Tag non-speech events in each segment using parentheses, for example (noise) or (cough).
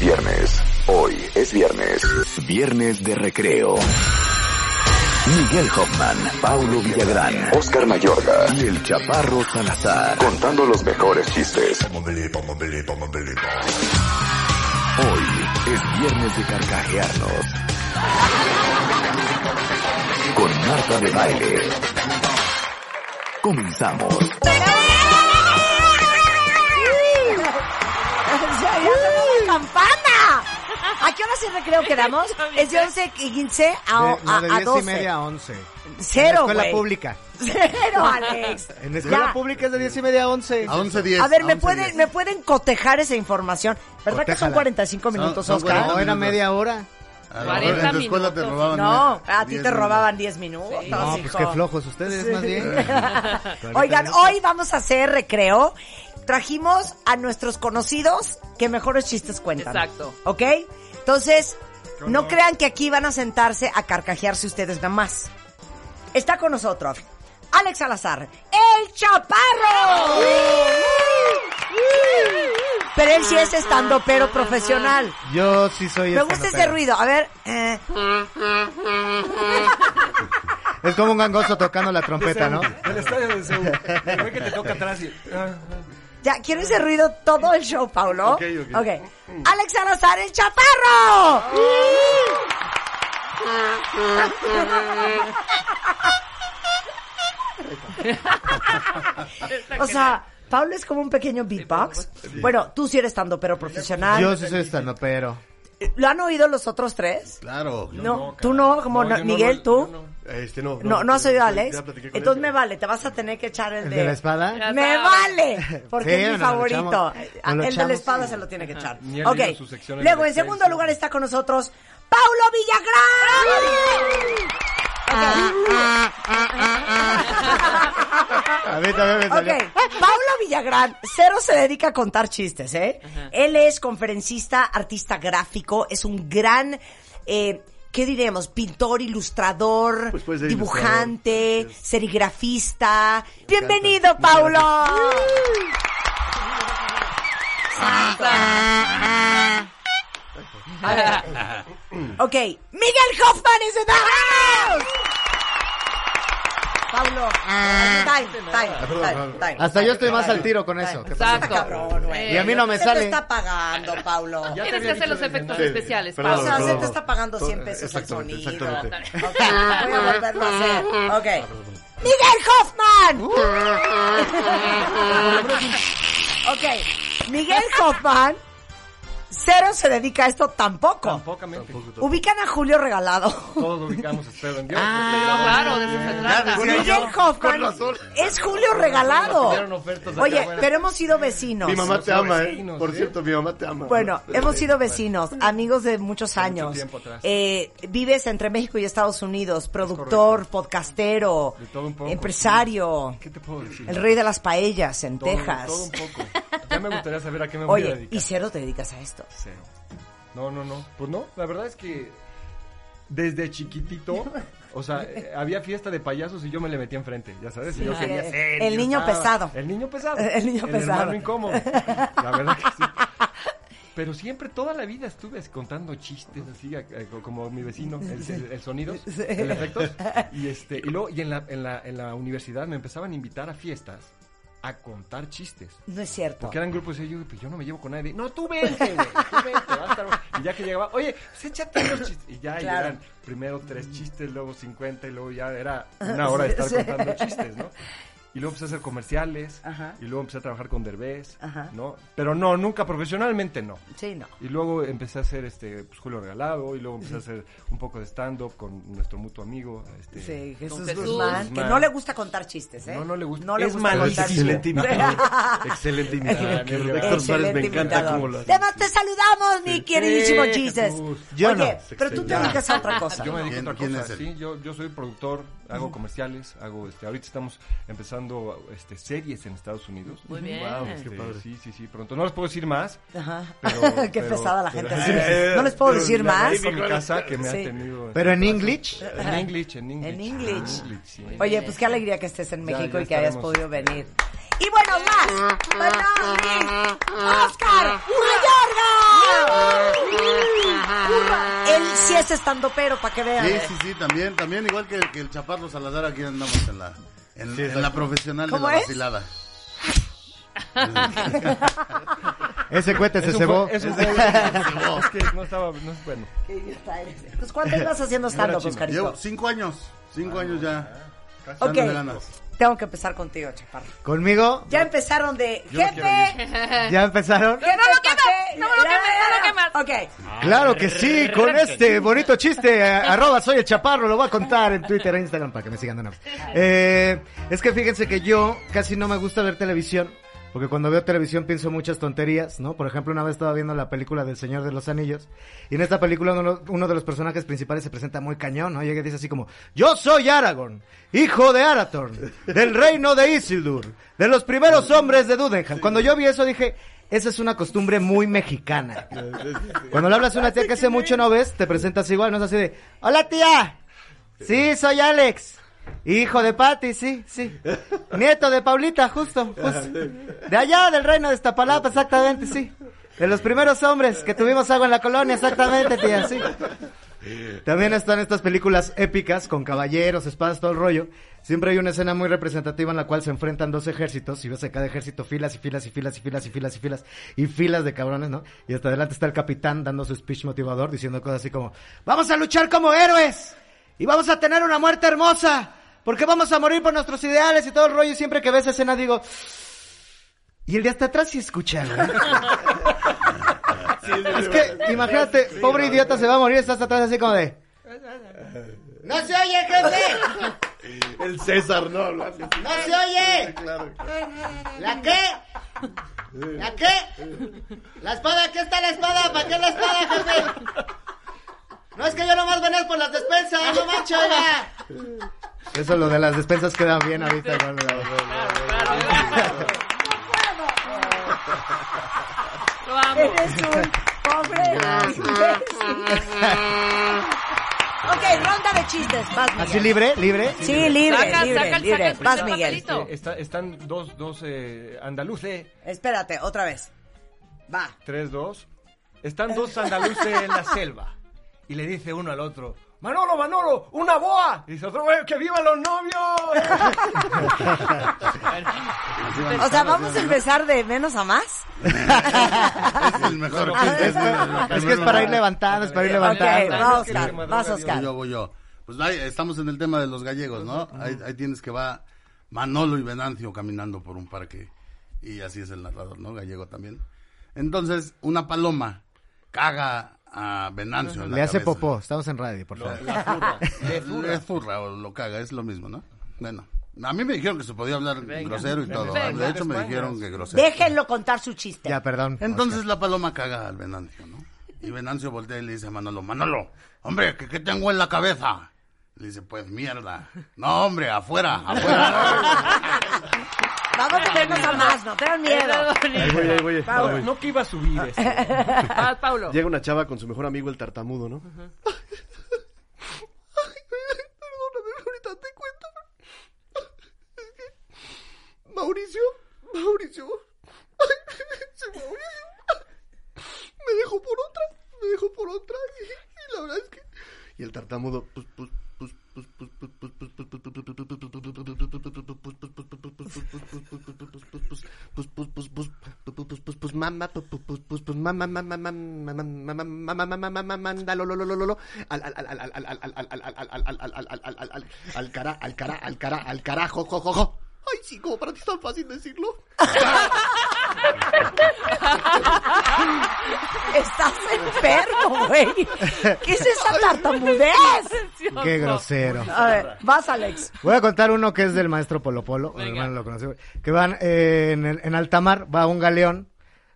Viernes. Hoy es viernes. Viernes de recreo. Miguel Hoffman, Paulo Villagrán, Oscar Mayorga y el Chaparro Salazar contando los mejores chistes. Hoy es viernes de carcajearnos. Con Marta de Baile. Comenzamos. Campana! ¿A qué hora se recreo quedamos? (laughs) Es de 11 y 15 a, De- no, a, de a 10 12. y media a 11. Cero, En la escuela pública. Cero, (laughs) Alex. En la escuela Ya. pública es de 10 y media a 11. A 11.10. A ver, ¿me a 11.10. pueden, ¿me pueden cotejar esa información? ¿Verdad que son Cotéjala. 45 minutos, son Oscar? No, era media hora. A lo 40 en tu escuela te minutos. robaban No, nueve- a ti diez te minutos. robaban 10 minutos. No, pues hijo. qué flojos ustedes, más bien. (laughs) Oigan, hoy vamos a hacer recreo. Trajimos a nuestros conocidos que mejores chistes cuentan. Exacto. ¿Ok? Entonces, no crean que aquí van a sentarse a carcajearse ustedes nada más. Está con nosotros Alex Salazar, el chaparro. Pero él sí es estando pero profesional. Yo sí soy Me gusta ese ruido. A ver. eh, (laughs) Es como un gangoso tocando la trompeta, ¿no? El estadio de Seúl. El que te toca atrás y... Ya, quiero ese ruido todo el show, Paulo. Ok, ok. Alex Salazar, el chaparro. (laughs) o sea, Paulo es como un pequeño beatbox. Bueno, tú sí eres estando pero profesional. Yo sí soy estandopero. ¿Lo han oído los otros tres? Claro. No, tú no, como No, no- no, Miguel, no, tú. Este no. No, no has oído a Alex. Entonces él. me vale, te vas a tener que echar el ¿El de... de la espada? Me vale, porque Sí, es mi favorito. echamos. Ah, El de la espada se lo tiene que echar. Ok. en Luego, en segundo lugar está con nosotros Paulo Villagrán. A mí también me salió. Paulo Villagrán, cero se dedica a contar chistes, ¿eh? Él es conferencista, artista gráfico, es un gran, eh, ¿qué diremos? Pintor, ilustrador, Pues puede ser dibujante, ilustrador, serigrafista. Bienvenido, Paulo. Ok, Miguel Hoffman is in the house. Paulo, time, time, time, time. Hasta yo estoy más al tiro con eso. ¿Qué pasa? Exacto. Cabrón. Y a mí no me Se sale. te está pagando, te Tienes que hacer los efectos especiales, O Pablo. sea, se te está pagando 100 Todo- pesos el sonido. exactamente. Ok, voy a volverlo a hacer. Ok. ¡Miguel Hoffman! (laughs) ok, Miguel Hoffman, cero se dedica a esto tampoco. Tampocamente. Ubican a Julio Regalado. Todos ubicamos, espero en Dios. No, claro, de eso se trata. Miguel Hoffman es Julio Regalado. Oye, pero hemos sido vecinos. Mi mamá te ama, ¿eh? Por cierto, mi mamá te ama. Bueno, hemos sido vecinos, amigos de muchos años. Eh, vives entre México y Estados Unidos, productor, podcastero, De todo un poco, empresario, ¿Qué te puedo decir? el rey de las paellas en Texas. Todo un poco. (laughs) Me gustaría saber a qué me voy a dedicar. y cero te dedicas a esto. Cero. No, no, no. Pues no, la verdad es que desde chiquitito, o sea, (laughs) había fiesta de payasos y yo me le metí enfrente, ya sabes. y yo Sí. quería El- ser. el niño estaba- pesado. El niño pesado. (laughs) El niño pesado. hermano incómodo. La verdad que sí. (laughs) Pero siempre, toda la vida estuve contando chistes, así, co- como mi vecino, el, el, el sonidos, el efectos. Y, este, y luego, y en la, en, la, en la universidad me empezaban a invitar a fiestas a contar chistes. No es cierto. Porque eran grupos y yo, pues yo no me llevo con nadie. No, tú vente, güey. Tú vente, va a estar. Y ya que llegaba, oye, pues échate los chistes. Y ya, y Claro. eran primero tres chistes, luego 50 y luego ya era (laughs) una hora de estar contando chistes, ¿no? Y luego empecé a hacer comerciales, Ajá. y luego empecé a trabajar con Derbez, Ajá. ¿no? Pero no, nunca profesionalmente no. Sí, no. Y luego empecé a hacer este pues, Julio Regalado y luego empecé a hacer un poco de stand-up con nuestro mutuo amigo. Este, Sí, Jesús, Jesús. Guzmán, que no le gusta contar chistes, ¿eh? No, no le gusta. No le Es gusta malísimo. contar Excelente chistes. imitador. (laughs) Excelente imitador. Héctor Suárez me encanta cómo lo hace. Además, te saludamos, mi queridísimo Sí, Jesus. Jesús. Yo Oye, no. pero tú te dedicas a otra cosa. Yo me dedico a ¿Quién- otra cosa, es él? sí, yo, yo soy productor, hago comerciales, hago este, ahorita estamos empezando este, series en Estados Unidos. Muy bien. Wow, qué Este, padre. Sí, sí, sí, pronto. No les puedo decir más. Ajá. Pero- (laughs) Qué pero- pesada la pero- gente. no les puedo decir más. a mi casa que me Sí. ha tenido. Pero en este English. En English, en English. En English. sí. Oye, pues qué alegría que estés en Ya, México ya y que hayas podido venir. Y bueno, más, least, Oscar Mayorga. Él sí es estando pero para que vean. Sí, sí, sí, también, también, igual que, que el Chaparro Salazar, aquí andamos en la, en, en la profesional de ¿Cómo la es? vacilada. (laughs) Ese cohete se cebó. es un (laughs) juego. Es que no estaba, no es bueno. Pues ¿cuánto ibas haciendo stand-up, chino. Oscarito? Llevo cinco años, cinco años ya. Ok, dándole ganas. Tengo que empezar contigo, Chaparro. Conmigo. Ya empezaron de Yo no jefe. (laughs) ¿Ya empezaron? ¡Que no lo quemes! ¡No lo quemes, no lo quemes! Ok. Claro que sí, con este bonito chiste, eh, (laughs) arroba soy el chaparro, lo voy a contar en Twitter e Instagram para que me sigan de nuevo. (laughs) Eh, es que fíjense que yo casi no me gusta ver televisión, porque cuando veo televisión pienso muchas tonterías, ¿no? Por ejemplo, una vez estaba viendo la película del Señor de los Anillos, y en esta película uno, uno de los personajes principales se presenta muy cañón, ¿no? Llega y dice así como, yo soy Aragorn, hijo de Arathorn, del reino de Isildur, de los primeros hombres de Dudenham. Cuando yo vi eso dije, esa es una costumbre muy mexicana. Cuando le hablas a una tía que hace mucho no ves, te presentas igual, no es así de, hola tía, sí, soy Alex, hijo de Patty, sí, sí, nieto de Paulita, justo, justo, de allá del reino de Iztapalapa, exactamente, sí, de los primeros hombres que tuvimos agua en la colonia, exactamente, tía, sí. También están estas películas épicas con caballeros, espadas, todo el rollo. Siempre hay una escena muy representativa en la cual se enfrentan dos ejércitos y ves a cada ejército filas y filas y filas y filas y filas y filas y filas de cabrones, ¿no? Y hasta adelante está el capitán dando su speech motivador diciendo cosas así como, vamos a luchar como héroes y vamos a tener una muerte hermosa porque vamos a morir por nuestros ideales y todo el rollo. Y siempre que ves escena digo, y el de hasta atrás sí escucha, güey. Es que, imagínate, pobre idiota se va a morir, estás atrás así como de... ¡No se oye, jefe! El César, no, lo hace. ¡No se oye! Claro. ¿La qué? ¿La qué? ¿La espada? ¿Qué está la espada? ¿Para qué la espada, jefe? No es que yo nomás venía por las despensas, no manches, oiga. (laughs) Eso lo de las despensas queda bien ahorita. Lo amo. Eres un pobre. Ok, ronda de chistes. Vas, Miguel. ¿Así libre? ¿Libre? Sí, libre, Saca, libre, saca, libre. saca el Vas, Miguel. papelito. Eh, está- están dos, dos eh, andaluces, Espérate, otra vez. Va. tres, dos. Están dos andaluces en la selva. Y le dice uno al otro, Manolo, Manolo, una boa. Y dice otro, "Eh, que vivan los novios. (laughs) O sea, vamos a empezar de menos a más. Es el mejor. (laughs) Es, es que es para ir levantando, es para ir Ok, levantando. va que se Oscar, vas Dios. Oscar. Voy yo, voy yo. Pues ahí estamos en el tema de los gallegos, ¿no? Ahí, ahí tienes que va Manolo y Venancio caminando por un parque. Y así es el narrador, ¿no? Gallego también. Entonces, una paloma caga a Venancio. en la Le hace cabeza. popó, estamos en radio, por favor. La furra. (laughs) Le furra. Le o lo caga, es lo mismo, ¿no? Bueno, a mí me dijeron que se podía hablar grosero y todo. Venga. De hecho, me dijeron que grosero. Déjenlo contar su chiste. Ya, perdón. Entonces la paloma caga al Venancio, ¿no? Y Venancio voltea y le dice a Manolo, Manolo, hombre, ¿qué, qué tengo en la cabeza? Le dice, pues mierda. No, hombre, afuera, afuera. (laughs) Vamos de menos a más, no tengan miedo. Ahí voy, ahí voy. ahí Pablo. voy. No que iba a subir (laughs) esto. Vas, Paulo. Llega una chava con su mejor amigo el tartamudo, ¿no? Perdóname, ahorita te cuento. Es que Mauricio, Mauricio, se Mauricio me dejó por otra, me dejó por otra y, y la verdad es que y el tartamudo pues pues al carajo. Ay, sí, como para ti es tan fácil decirlo. Estás enfermo, güey. ¿Qué es esa tartamudez? Qué grosero. A ver, vas, Alex. Voy a contar uno que es del maestro Polo Polo. mi hermano lo conoció, Que van eh, en, el- en alta mar, va un galeón,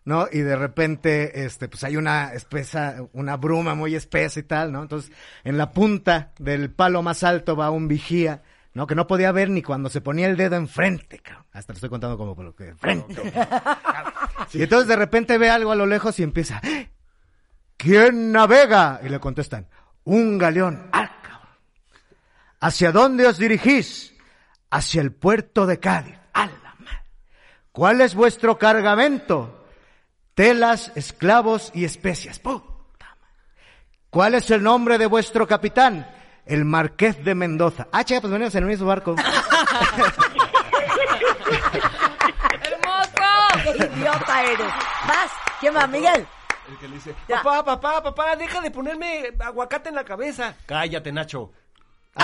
¿no? Y de repente, este, pues hay una espesa, una bruma muy espesa y tal, ¿no? Entonces, en la punta del palo más alto va un vigía, ¿no? Que no podía ver ni cuando se ponía el dedo enfrente, cabrón. Hasta lo estoy contando como por lo que enfrente. (laughs) Y entonces de repente ve algo a lo lejos y empieza, "¡Ah! ¿quién navega? Y le contestan, un galeón. ¡Ah, cabrón! ¿Hacia dónde os dirigís? Hacia el puerto de Cádiz. ¡A la madre! ¿Cuál es vuestro cargamento? Telas, esclavos y especias. ¡Puta madre! ¿Cuál es el nombre de vuestro capitán? El Marqués de Mendoza. Ah, chica, pues venimos en el mismo barco. (laughs) ¡Hermoso! ¡Qué idiota eres! Vas, ¿quién va, Miguel? El que le dice, Ya. papá, papá, papá, deja de ponerme aguacate en la cabeza. Cállate, Nacho. (laughs)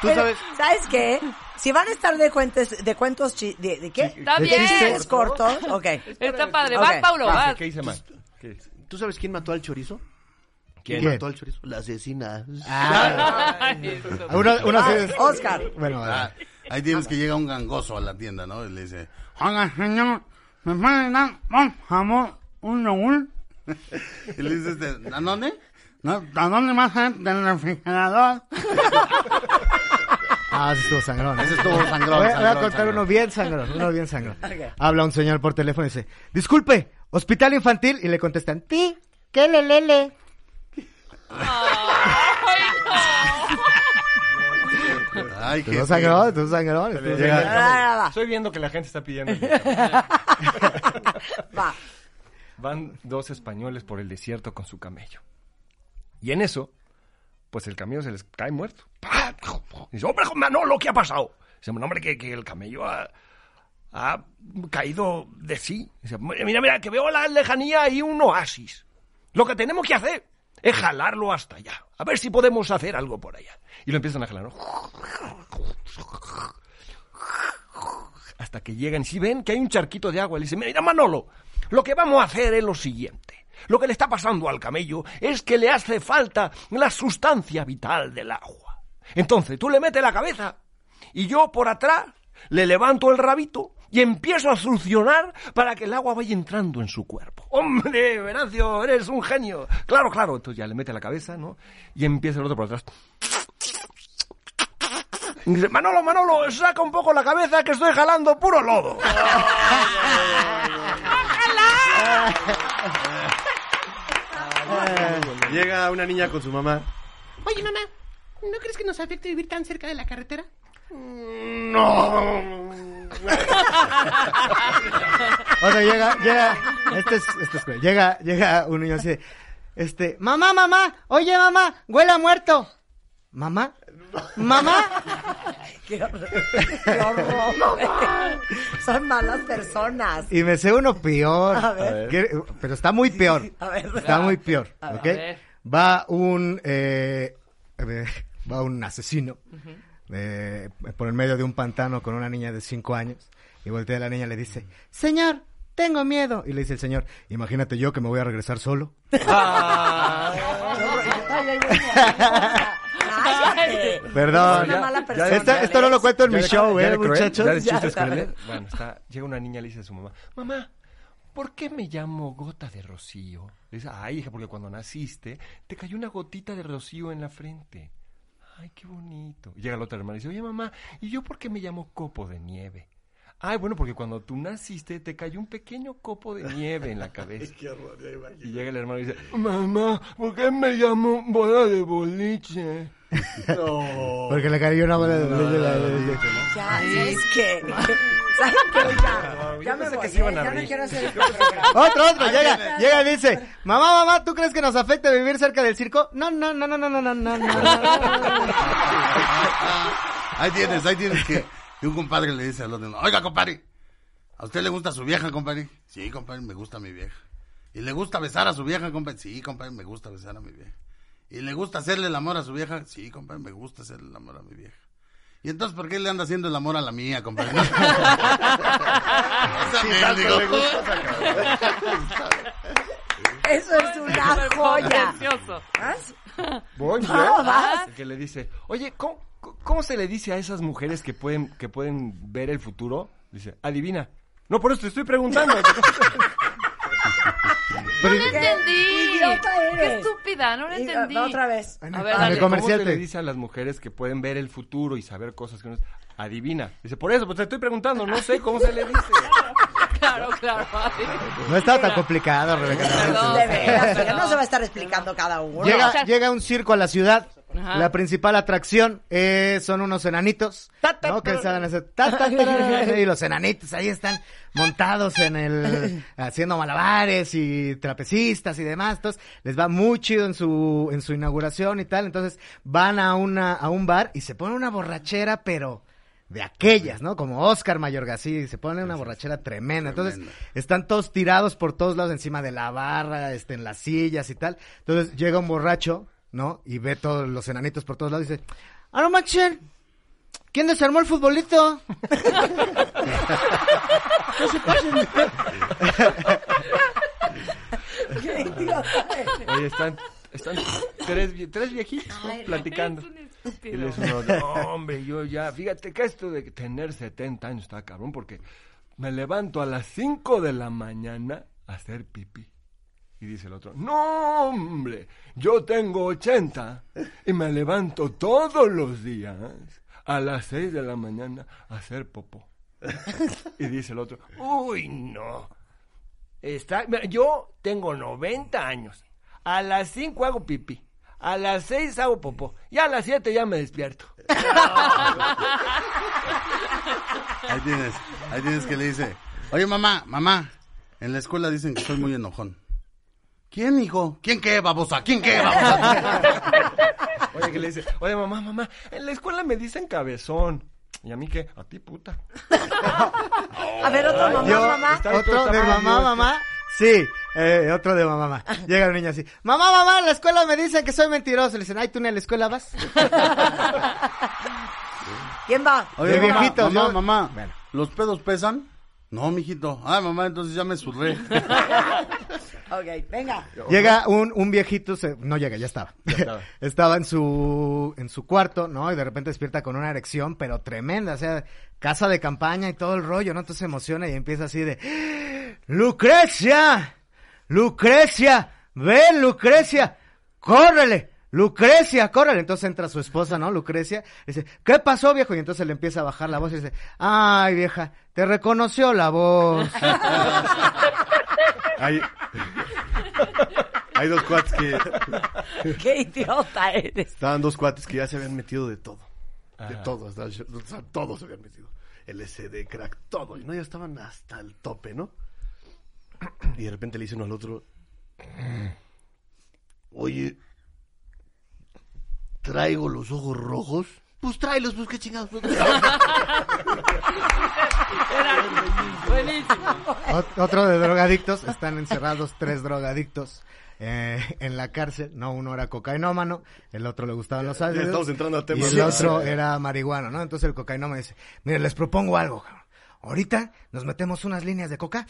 Tú Pero, sabes, ¿Sabes qué? Si van a estar de cuentos, de cuentos, chi- de, ¿de qué? Está De bien. Chistes cortos, ok. Está padre. Ok, Vas, Paulo, va. vas. ¿Qué hice mal? ¿tú sabes quién mató al chorizo? ¿Quién? mató al chorizo? La asesina. Eso. Uno, uno Ah, Oscar. Bueno, Ah, ahí tienes que llega un gangoso a la tienda, ¿no? Y le dice, oiga, señor, ¿me pueden dar un jamón, un yogur? (laughs) y le dice, este, ¿a dónde? No, ¿A dónde más del refrigerador? (laughs) Ah, ese estuvo sangrón. Ese estuvo sangrón, Voy, a- voy a sangrón, contar sangrón. uno bien sangrón, uno bien sangrón. (laughs) Ok. Habla un señor por teléfono y dice, disculpe, hospital infantil, y le contestan, ti, ¿qué le lele? Ay, qué Estuvo sangrón, estuvo sangrón. Estoy viendo que la gente está pidiendo. (laughs) va. Van dos españoles por el desierto con su camello. Y en eso, pues el camello se les cae muerto. Dice, hombre, Manolo, ¿qué ha pasado? Dice, no, hombre, que, que el camello ha, ha caído de sí. Dice, mira, mira, que veo a la lejanía ahí un oasis. Lo que tenemos que hacer es jalarlo hasta allá. A ver si podemos hacer algo por allá. Y lo empiezan a jalar, hasta que llegan si ven que hay un charquito de agua, le dicen, mira Manolo, lo que vamos a hacer es lo siguiente. Lo que le está pasando al camello es que le hace falta la sustancia vital del agua. Entonces tú le metes la cabeza y yo por atrás le levanto el rabito y empiezo a succionar para que el agua vaya entrando en su cuerpo. Hombre, Venancio, eres un genio. Claro, claro. Entonces ya le mete la cabeza, ¿no? Y empieza el otro por atrás. Y dice, Manolo, Manolo, saca un poco la cabeza que estoy jalando puro lodo. (laughs) Llega una niña con su mamá. Oye, mamá, ¿no crees que nos afecte vivir tan cerca de la carretera? (laughs) O sea, llega, llega, este es, este es llega, llega un niño así, este, mamá, mamá, oye mamá, huele a muerto. Mamá, mamá, Qué horror. Qué horror. Son malas personas. y me sé uno peor, A ver. Que- pero está muy peor, A ver. está muy peor, A ¿ok? ver. Va un, eh, eh, va un asesino eh, por el medio de un pantano con una niña de cinco años y voltea a la niña y le dice, señor, tengo miedo. Y le dice el señor, imagínate yo que me voy a regresar solo. (laughs) Perdón. Esta- esto no lo cuento en mi ¿Ya de- show, eh, muchachos. Bueno, está, llega una niña y le dice a su mamá, mamá, ¿por qué me llamo gota de rocío? Le dice, ay, hija, porque cuando naciste te cayó una gotita de rocío en la frente. Ay, qué bonito. Y llega la otra hermana y dice, oye, mamá, ¿y yo por qué me llamo copo de nieve? Ay, bueno, porque cuando tú naciste te cayó un pequeño copo de nieve en la cabeza. Y llega el hermano y dice, mamá, ¿por qué me llamo bola de boliche? Porque le cayó una bola de leche en la- Ya, ¿sabes qué? (laughs) Ya, ya me pensé voy. que se iban eh, a Ya no reír. quiero hacer (laughs) programa. Otro, otro, llega, llega y dice, mamá, mamá, ¿tú crees que nos afecta vivir cerca del circo? No, no, no, no, no, no, no, no, no. (laughs) Ahí tienes, ahí tienes que, que un compadre le dice al otro, oiga, compadre, ¿a usted le gusta su vieja, compadre? Sí, compadre, me gusta mi vieja. ¿Y le gusta besar a su vieja, compadre? Sí, compadre, me gusta besar a mi vieja. ¿Y le gusta hacerle el amor a su vieja? Sí, compadre, me gusta hacerle el amor a mi vieja. ¿Y entonces por qué le anda haciendo el amor a la mía, compadre? O sea, me digo, Eso es una joya. Voy. No, vas. Que le dice, oye, ¿cómo, cómo se le dice a esas mujeres que pueden, que pueden ver el futuro? Dice, adivina. No, por eso te estoy preguntando. (laughs) (laughs) No lo entendí. Qué estúpida, no lo Y, entendí. otra vez. A ver, Ah, dale. ¿Cómo comercial se le dice a las mujeres que pueden ver el futuro y saber cosas que no... Adivina. Dice, por eso, pues te estoy preguntando, no sé cómo se le dice. (laughs) Claro, claro. No estaba tan complicado, Rebeca. Veras, Perdón. oiga, no se va a estar explicando cada uno. Llega, o sea- llega un circo a la ciudad. Ajá. La principal atracción eh, son unos enanitos. ¿no? Que ta, ta, tarara, y los enanitos ahí están montados en el (laughs) haciendo malabares y trapecistas y demás. Entonces les va muy chido en su en su inauguración y tal. Entonces van a una a un bar y se pone una borrachera, pero de aquellas, ¿no? Como Oscar Mayorga, sí, se pone una borrachera tremenda. Entonces, están todos tirados por todos lados encima de la barra, este, en las sillas y tal. Entonces, llega un borracho, ¿no? Y ve todos los enanitos por todos lados y dice, ¡Ah, no manchen! ¿Quién desarmó el futbolito? (laughs) (laughs) Qué idiota eres. Oye, están, están tres, vie- tres viejitos ¿no? platicando. Y le dice uno, no, hombre, yo ya, fíjate que esto de tener 70 años está cabrón, porque me levanto a las 5 de la mañana a hacer pipí. Y dice el otro, no, hombre, yo tengo 80 y me levanto todos los días a las 6 de la mañana a hacer popó. Y dice el otro, uy, no. Está, yo tengo 90 años. A las 5 hago pipí. A las 6 hago popó. Y a las 7 ya me despierto. Ahí tienes, ahí tienes que le dice, oye mamá, mamá, en la escuela dicen que soy muy enojón. ¿Quién, hijo? ¿Quién qué, babosa? ¿Quién qué, babosa? (laughs) Oye, que le dice, oye, mamá, mamá, en la escuela me dicen cabezón. ¿Y a mí qué? A ti, puta. A ver, otro mamá, Yo- mamá. Otro de mamá, mamá. Sí, eh, otro de mamá, mamá. Llega el niño así. Mamá, mamá, en la escuela me dicen que soy mentiroso. Le dicen, ay, ¿tú ni a la escuela vas? (laughs) ¿Quién va? Oye, De mamá, mamá, yo- mamá, Bueno. ¿los pedos pesan? No, mijito. Ay, mamá, entonces ya me surré. (laughs) Ok, venga. Llega un, un viejito, se- no llega, ya estaba. estaba. (laughs) estaba en su, en su cuarto, ¿no? Y de repente despierta con una erección, pero tremenda, o sea, casa de campaña y todo el rollo, ¿no? Entonces se emociona y empieza así de, Lucrecia, Lucrecia, ven Lucrecia, córrele. Lucrecia, córrele. Entonces entra su esposa, ¿no? Lucrecia. Dice, ¿qué pasó, viejo? Y entonces le empieza a bajar la voz y dice, ay, vieja, te reconoció la voz. (laughs) Hay, hay dos cuates que... Qué idiota eres. Estaban dos cuates que ya se habían metido de todo. De Ajá. todo, hasta, el- o sea, todos se habían metido. LSD, crack, todo. Y no, ya estaban hasta el tope, ¿no? Y de repente le dicen uno al otro, oye, traigo los ojos rojos. Pues tráelos, pues qué chingados. (laughs) pues". Buenísimo. Ot- Otro de drogadictos, están encerrados tres drogadictos eh, en la cárcel, no, uno era cocainómano, el otro le gustaban los ácidos. estamos entrando a Y temas. el otro era marihuana, ¿no? Entonces el cocainómano dice, mire, les propongo algo, ahorita nos metemos unas líneas de coca,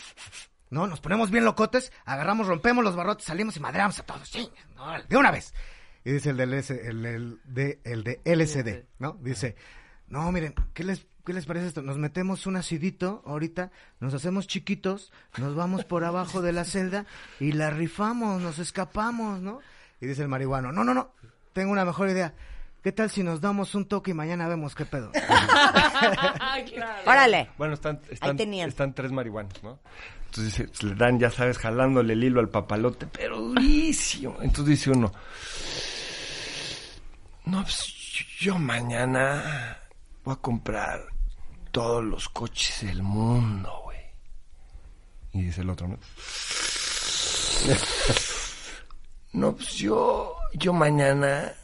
¿no? Nos ponemos bien locotes, agarramos, rompemos los barrotes, salimos y madreamos a todos, sí, de una vez. Y dice el, del S- el, el de, el de LSD, ¿no? Dice, no, miren, ¿qué les, ¿qué les parece esto? Nos metemos un acidito ahorita, nos hacemos chiquitos, nos vamos por abajo de la celda y la rifamos, nos escapamos, ¿no? Y dice el marihuano, no, no, no, tengo una mejor idea. ¿Qué tal si nos damos un toque y mañana vemos qué pedo? (laughs) claro. Órale. Bueno, están, están, tres marihuanos, ¿no? Entonces dice, pues, le dan, ya sabes, jalándole el hilo al papalote, pero durísimo. Entonces dice uno, no, pues yo mañana voy a comprar todos los coches del mundo, güey. Y dice el otro, ¿no? (laughs) No, pues yo, yo mañana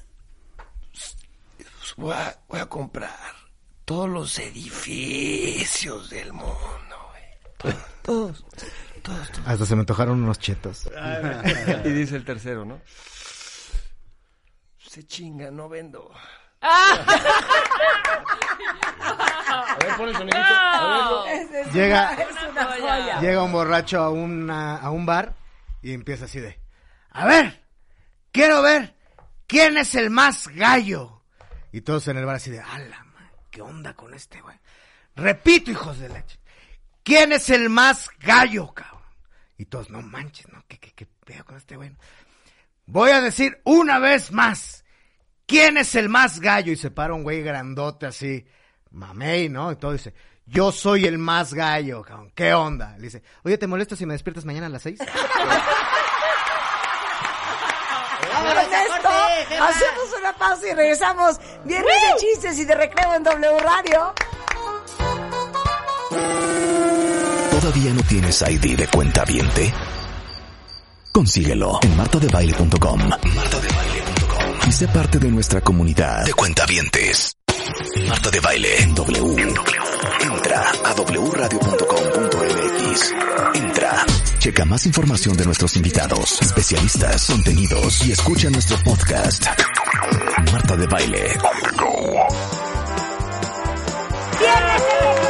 pues, voy, a, voy a comprar todos los edificios del mundo, güey. Todos, (laughs) todos, todos, todos. Hasta se me antojaron unos chetos. (laughs) Y dice el tercero, ¿no? Se chinga, no vendo. (laughs) A ver, pon el sonidito. A ver, Esa es Llega- una- es una joya. joya. Llega un borracho a, una, a un bar y empieza así de, a ver, quiero ver quién es el más gallo. Y todos en el bar así de, ala, man, ¿qué onda con este güey? Repito, hijos de leche, ¿quién es el más gallo, cabrón? Y todos, no manches, ¿no? ¿Qué, qué, qué pedo con este güey? Voy a decir una vez más, ¿quién es el más gallo? Y se para un güey grandote así, mamey, ¿no? Y todo dice, yo soy el más gallo, cabrón. ¿Qué onda? Le dice, oye, ¿te molesto si me despiertas mañana a las seis? (laughs) Con esto, hacemos una pausa y regresamos. Viernes de chistes y de recreo en W Radio. ¿Todavía no tienes ID de cuenta viente? Consíguelo en martadebaile.com. Martadebaile.com. Y sé parte de nuestra comunidad de cuentavientes. Marta de Baile en W. Entra a wradio.com.mx. Entra. Checa más información de nuestros invitados, especialistas, contenidos y escucha nuestro podcast. Marta de Baile. De recreo.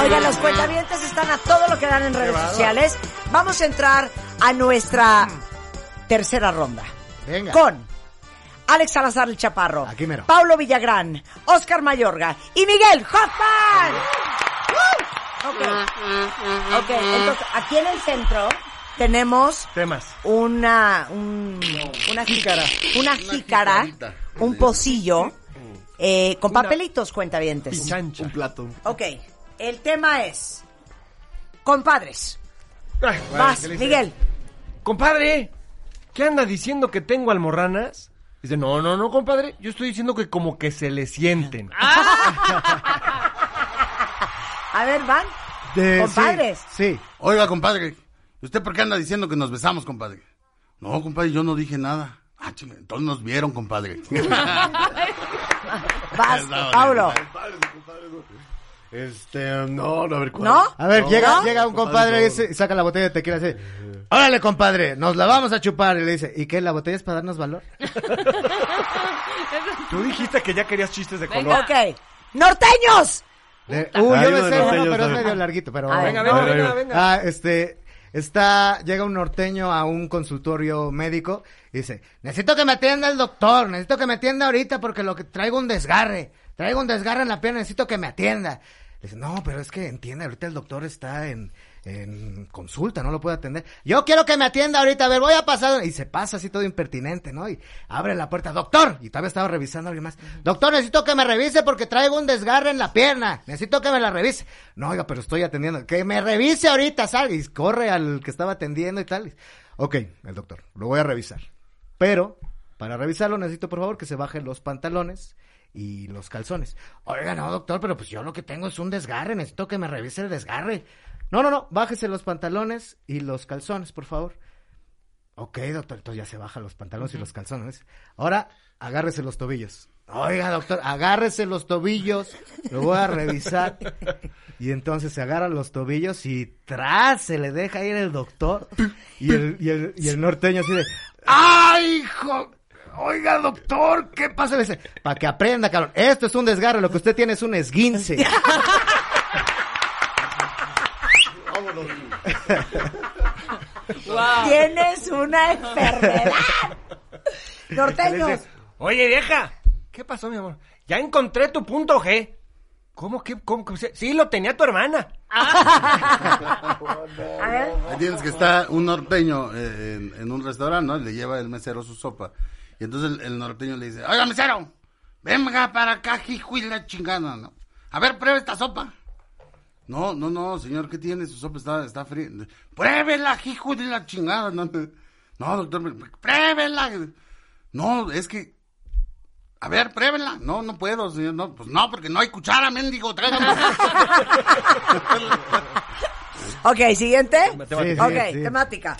Oigan, los cuentavientes están a todo lo que dan en redes sociales. Vamos a entrar a nuestra tercera ronda. Venga. Con Alex Salazar el Chaparro, Aquí mero. Paulo Villagrán, Oscar Mayorga y Miguel Hoffman. ¡Woo! Ok. Ok, entonces aquí en el centro tenemos Temas. una un- una jícara, una jícara, jicarita. un pocillo eh, con papelitos cuentavientes. Pichancha. plato. Ok, el tema es compadres. Ay, Vas. Miguel. Compadre, ¿qué anda diciendo que tengo almorranas? Dice, no, no, no, compadre. Yo estoy diciendo que como que se le sienten. (laughs) A ver, van. De- Compadres. Sí, sí. Oiga, compadre, ¿usted por qué anda diciendo que nos besamos, compadre? No, compadre, yo no dije nada. Ah, chinga, entonces nos vieron, compadre. (laughs) Vas, Paulo. Este, no, no, a ver cuál. ¿No? A ver, llega, ¿No? llega un compadre y dice- y saca la botella de tequila y dice, órale compadre, nos la vamos a chupar. Y le dice, ¿y qué? ¿La botella es para darnos valor? (laughs) Tú dijiste que ya querías chistes de color. Venga. Ok. ¡Norteños! De- Uy, yo me sé uno, pero es medio larguito, pero... A ver, Venga, venga, venga, venga. Ah, este, está, llega un norteño a un consultorio médico y dice, necesito que me atienda el doctor, necesito que me atienda ahorita porque lo que traigo un desgarre, traigo un desgarre en la pierna, necesito que me atienda. Le dice, no, pero es que entiende, ahorita el doctor está en, en consulta, no lo puede atender. Yo quiero que me atienda ahorita, a ver, voy a pasar. Y se pasa así todo impertinente, ¿no? Y abre la puerta, doctor, y todavía estaba revisando a alguien más. Doctor, necesito que me revise porque traigo un desgarre en la pierna, necesito que me la revise. No, oiga, pero estoy atendiendo. Que me revise ahorita, sal. Y corre al que estaba atendiendo y tal. Ok, el doctor, lo voy a revisar. Pero, para revisarlo necesito por favor que se bajen los pantalones y los calzones. Oiga, no, doctor, pero pues yo lo que tengo es un desgarre, necesito que me revise el desgarre. No, no, no, bájese los pantalones y los calzones, por favor. Ok, doctor, entonces ya se bajan los pantalones y los calzones. Ahora, agárrese los tobillos. Oiga, doctor, agárrese los tobillos, lo voy a revisar. Y entonces se agarran los tobillos y tras se le deja ir el doctor. Y el, y el, y el norteño así de, ¡ay, hijo! Oiga, doctor, ¿qué pasa? Le dice, para que aprenda, cabrón. Esto es un desgarre, lo que usted tiene es un esguince. Wow. Tienes una enfermedad. (laughs) Norteños. Oye, vieja, ¿qué pasó, mi amor? Ya encontré tu punto G. ¿Cómo que? ¿Cómo que? Sí, lo tenía tu hermana. A ver. Ahí tienes que está un norteño eh, en, en un restaurante, ¿no? Le lleva el mesero su sopa. Y entonces el, el norteño le dice, oiga, mesero, venga para acá, hijo y la chingada, ¿no? A ver, pruebe esta sopa. No, no, no, señor, ¿qué tiene? Su sopa está, está fría. Pruébela, hijo de la chingada. No, no doctor, pruébela. No, es que... A ver, pruébela. No, no puedo, señor. No, pues no, porque no hay cuchara, mendigo. Tráigame. (laughs) Ok, siguiente. Sí, sí, ok, sí. temática.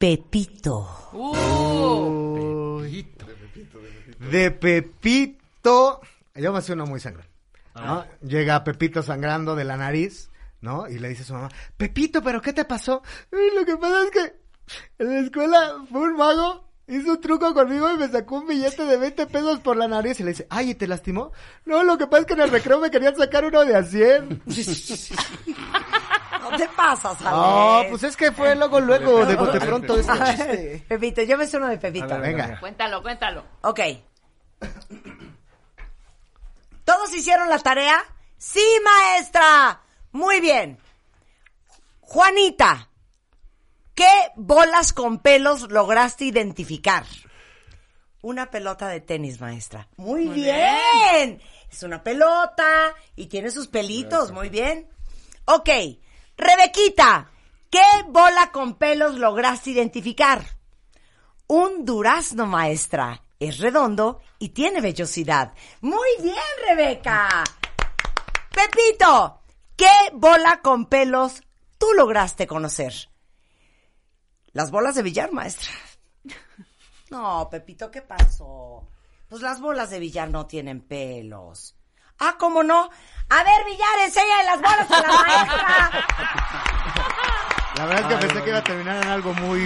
Pepito. Uy. De Pepito. Yo me sé uno muy sangrón. ¿no? Llega Pepito sangrando de la nariz, ¿no? Y le dice a su mamá, Pepito, ¿pero qué te pasó? "Ay, lo que pasa es que En la escuela fue un mago, hizo un truco conmigo y me sacó un billete de 20 pesos por la nariz y le dice, ay, ¿y te lastimó? No, lo que pasa es que en el recreo me querían sacar uno de a 100. (laughs) No te pasas, Ale. No, pues es que fue luego, luego, de bote pronto este chiste. Pepito, yo me sé uno de Pepito. Ver, Venga. Cuéntalo, cuéntalo. Ok. ¿Todos hicieron la tarea? Sí, maestra. Muy bien. Juanita, ¿qué bolas con pelos lograste identificar? Una pelota de tenis, maestra. Muy, bien. Es una pelota y tiene sus pelitos. Muy bien. Ok. Rebequita, ¿qué bola con pelos lograste identificar? Un durazno, maestra. Es redondo y tiene vellosidad. Muy bien, Rebeca. Pepito, ¿qué bola con pelos tú lograste conocer? Las bolas de billar, maestra. No, Pepito, ¿qué pasó? Pues las bolas de billar no tienen pelos. Ah, ¿cómo no? A ver, billar, enséñale las bolas a la (laughs) maestra. La verdad es que pensé que iba a terminar en algo muy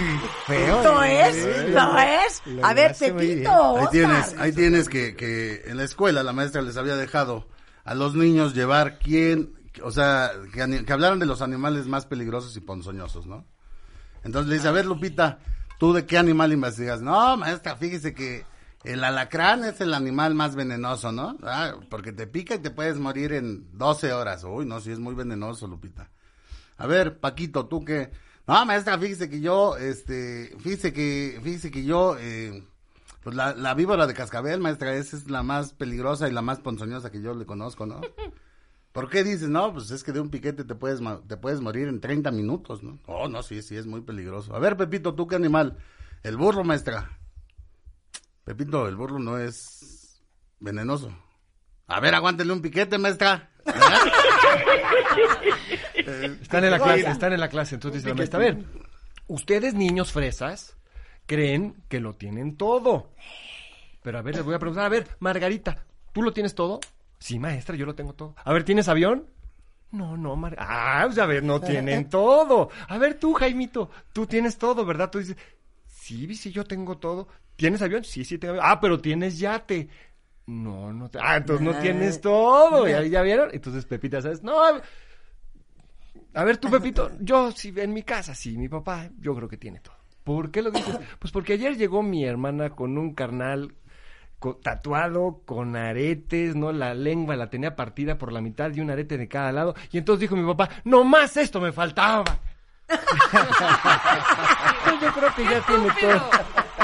feo. ¿Lo y- es? ¿Lo es? A ver. Pepito. Ahí tienes, ahí tienes que, que en la escuela la maestra les había dejado a los niños llevar quién, o sea, que, que hablaran de los animales más peligrosos y ponzoñosos, ¿no? Entonces le dice, a ver, Lupita, ¿tú de qué animal investigas? No, maestra, fíjese que el alacrán es el animal más venenoso, ¿no? Ah, porque te pica y te puedes morir en 12 horas. Uy, no, sí es muy venenoso, Lupita. A ver, Paquito, tú que... No, maestra, fíjese que yo, este, fíjese que, fíjese que yo, eh, pues la, la víbora de cascabel, maestra, esa es la más peligrosa y la más ponzoñosa que yo le conozco, ¿no? (laughs) ¿Por qué dices? No, pues es que de un piquete te puedes, te puedes morir en 30 minutos, ¿no? Oh, no, sí, sí, es muy peligroso. A ver, Pepito, ¿tú qué animal? El burro, maestra. Pepito, el burro no es venenoso. A ver, aguántele un piquete, maestra. (laughs) Están en la clase, están en la clase. Entonces dice la maestra, a ver, ustedes niños fresas creen que lo tienen todo. Pero a ver, les voy a preguntar, a ver, Margarita, ¿tú lo tienes todo? Sí, maestra, yo lo tengo todo. A ver, ¿tienes avión? No, no, Mar... Ah, pues a ver, no tienen (laughs) todo. A ver, tú, Jaimito, tú tienes todo, ¿verdad? Tú dices, sí, sí, yo tengo todo. ¿Tienes avión? Sí, sí, tengo avión. Ah, pero tienes yate. No, no te... Ah, entonces no tienes todo. ¿Ya, ya vieron? Entonces Pepita, ¿sabes? No, a ver, tú, Pepito, (laughs) yo sí, en mi casa, sí, mi papá, yo creo que tiene todo. ¿Por qué lo dices? (laughs) Pues porque ayer llegó mi hermana con un carnal tatuado, con aretes, ¿no? La lengua la tenía partida por la mitad y un arete de cada lado. Y entonces dijo mi papá, no más esto me faltaba. (laughs) Entonces yo creo que ya (laughs) tiene todo.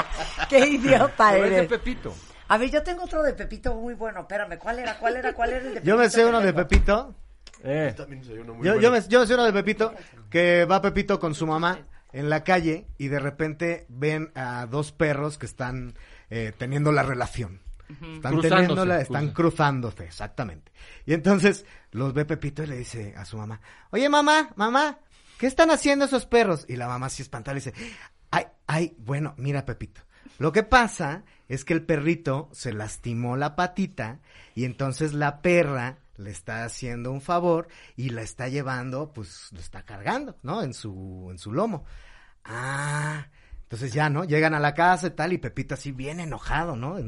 (laughs) Qué idiota Pero es de eres. Pepito. A ver, yo tengo otro de Pepito muy bueno. Espérame, ¿cuál era? ¿Cuál era? ¿Cuál era el de Pepito? Yo me sé uno de? Pepito. Eh, Yo, yo, me, yo me sé uno de Pepito, que va Pepito con su mamá en la calle y de repente ven a dos perros que están eh, teniendo la relación. Están Cruzándose, teniéndola, están cruzándose, exactamente. Y entonces los ve Pepito y le dice a su mamá, oye mamá, mamá, ¿qué están haciendo esos perros? Y la mamá así espantada le dice, ay, ay, bueno, mira Pepito, lo que pasa es que el perrito se lastimó la patita y entonces la perra le está haciendo un favor y la está llevando, pues lo está cargando, ¿no? En su, en su lomo. Ah, entonces ya, ¿no? Llegan a la casa y tal y Pepito así bien enojado, ¿no?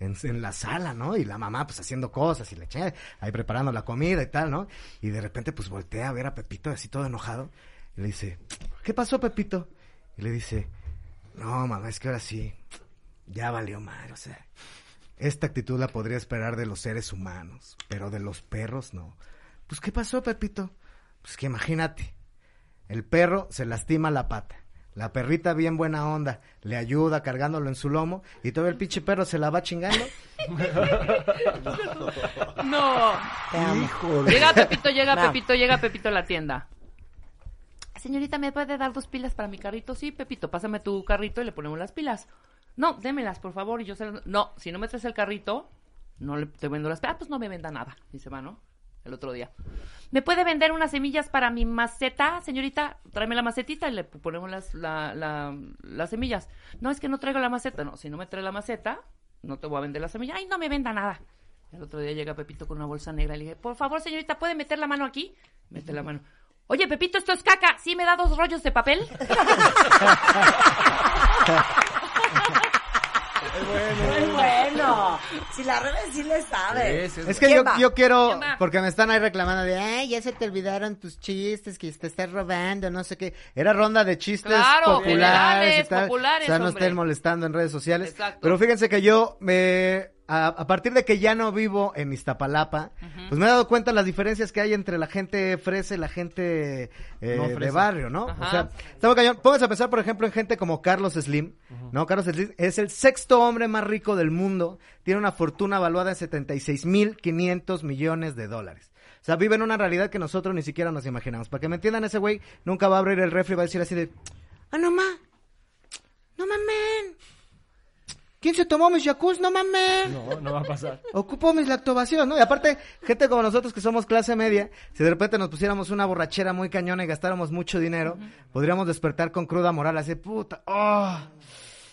En, la sala, ¿no? Y la mamá pues haciendo cosas y le eché ahí preparando la comida y tal, ¿no? Y de repente pues voltea a ver a Pepito así todo enojado y le dice, ¿qué pasó Pepito? Y le dice, no, mamá, es que ahora sí, ya valió mal, o sea, esta actitud la podría esperar de los seres humanos, pero de los perros no. Pues, ¿qué pasó, Pepito? Pues que imagínate, el perro se lastima la pata. La perrita bien buena onda, le ayuda cargándolo en su lomo y todo el pinche perro se la va chingando. (laughs) No. Amo. Llega Pepito, llega No. Pepito, llega Pepito a la tienda. Señorita, ¿me puede dar dos pilas para mi carrito? Sí, Pepito, pásame tu carrito y le ponemos las pilas. No, démelas, por favor. Y yo se las- No, si no me traes el carrito, no le te vendo las pilas. Ah, pues no me venda nada. Dice, va, ¿no? El otro día. ¿Me puede vender unas semillas para mi maceta, señorita? Tráeme la macetita y le ponemos las, la- la- las semillas. No, es que no traigo la maceta. No, si no me trae la maceta, no te voy a vender la semilla. Ay, no me venda nada. El otro día llega Pepito con una bolsa negra y le dije, por favor, señorita, ¿puede meter la mano aquí? Mete la mano. Oye, Pepito, esto es caca. ¿Sí me da dos rollos de papel? (laughs) Muy bueno. Si la Rebe sí le sabe. Es, es Es que ¿Quién yo, quiero, porque me están ahí reclamando de, ay, ya se te olvidaron tus chistes, que te estás robando, no sé qué. Era ronda de chistes Claro, populares generales, y tal. populares, o sea, no hombre. estén molestando en redes sociales. Exacto. Pero fíjense que yo me, a, a partir de que ya no vivo en Iztapalapa, pues me he dado cuenta las diferencias que hay entre la gente fresa y la gente eh, No de barrio, ¿no? Ajá. O sea, estamos cañón. Pónganse a pensar, por ejemplo, en gente como Carlos Slim, ¿no? Carlos Slim es el sexto hombre más rico del mundo. Tiene una fortuna valuada en 76.500 millones de dólares. O sea, vive en una realidad que nosotros ni siquiera nos imaginamos. Para que me entiendan, ese güey nunca va a abrir el refri y va a decir así de... ¡Ah, no ma! ¡No mamen! ¿Quién se tomó mis Yakult? ¡No mamen! No, no va a pasar. Ocupo mis lactobacilos, ¿no? Y aparte, gente como nosotros que somos clase media, si de repente nos pusiéramos una borrachera muy cañona y gastáramos mucho dinero, podríamos despertar con cruda moral, así, puta, oh,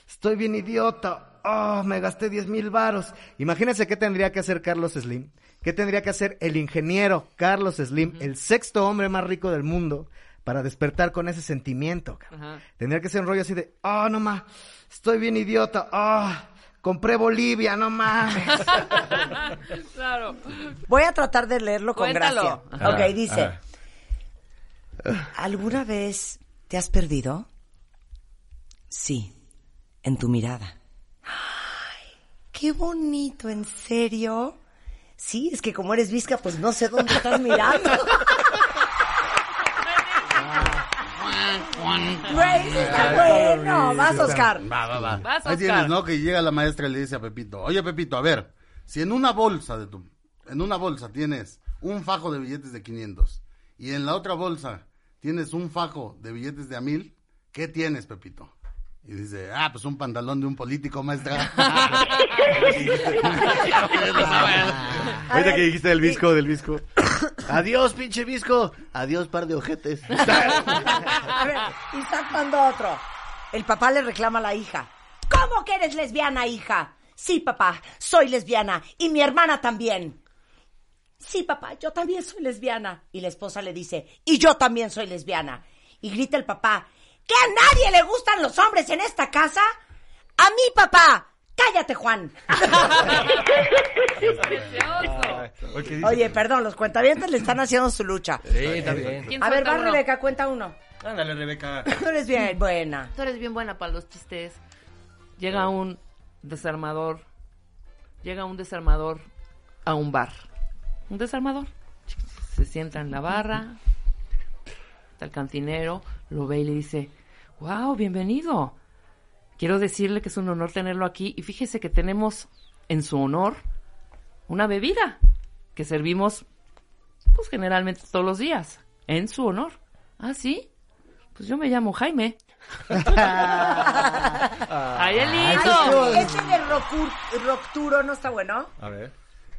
estoy bien idiota, oh, me gasté 10 mil varos. Imagínense qué tendría que hacer Carlos Slim, qué tendría que hacer el ingeniero Carlos Slim, el sexto hombre más rico del mundo, para despertar con ese sentimiento. Ajá. Tendría que ser un rollo así de, oh, no ma, estoy bien idiota, oh, compré Bolivia, no mames. (laughs) claro. Voy a tratar de leerlo con Cuéntalo. gracia. Ok, dice. ¿Alguna vez te has perdido? Sí, en tu mirada. Ay, qué bonito, ¿en serio? Sí, es que como eres visca, pues no sé dónde estás mirando. (laughs) Güey, está bueno. Vas, Oscar. Va, va, va. Vas, Ahí tienes, ¿no? Que llega la maestra y le dice a Pepito, oye Pepito, a ver, si en una bolsa de tu, en una bolsa tienes un fajo de billetes de 500 y en la otra bolsa tienes un fajo de billetes de a mil, ¿qué tienes, Pepito? Y dice, ah, pues un pantalón de un político, maestra. (laughs) (laughs) Ahorita que dijiste del visco, del visco. Adiós, pinche visco. Adiós, par de ojetes. (laughs) A ver, está cuando otro. El papá le reclama a la hija. ¿Cómo que eres lesbiana, hija? Sí, papá, soy lesbiana. Y mi hermana también. Sí, papá, yo también soy lesbiana. Y la esposa le dice, y yo también soy lesbiana. Y grita el papá, ¿que a nadie le gustan los hombres en esta casa? A mí, papá. Cállate, Juan. (laughs) Oye, ¿qué dice? Oye, perdón, los cuentavientes le están haciendo su lucha. Sí, está bien. ¿Quién A ver, va uno? Rebeca, cuenta uno. Ándale, Rebeca. (laughs) Tú eres bien buena. Tú eres bien buena para los chistes. Llega un desarmador. Llega un desarmador a un bar. Un desarmador. Se sienta en la barra. Está el cantinero. Lo ve y le dice: ¡Wow! Bienvenido. Quiero decirle que es un honor tenerlo aquí. Y fíjese que tenemos en su honor una bebida que servimos, pues generalmente todos los días. En su honor. ¿Ah, sí? Pues yo me llamo Jaime. (laughs) ¡Ay, el lindo! Ese de Rocur- Rocturo no está bueno. A ver.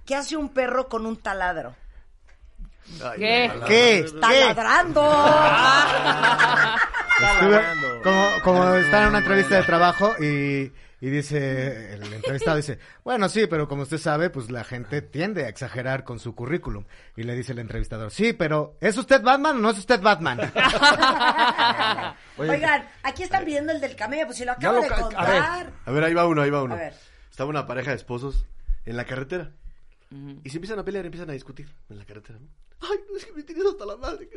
¿Qué hace un perro con un taladro? ¿Qué? ¿Qué? ¡Está ¿Qué? ladrando! (laughs) (laughs) Estuve- como, como está en una entrevista de trabajo y, y dice, el entrevistado dice, bueno, sí, pero como usted sabe, pues la gente tiende a exagerar con su currículum. Y le dice el entrevistador, sí, pero ¿es usted Batman o no es usted Batman? (laughs) Oye, Oigan, aquí están pidiendo el del camello, pues si lo acabo lo de a contar. A ver, ahí va uno, ahí va uno. A ver. Estaba una pareja de esposos en la carretera. Y se empiezan a pelear, empiezan a discutir en la carretera, ¿no? Ay, no, es que me tienes hasta la madre.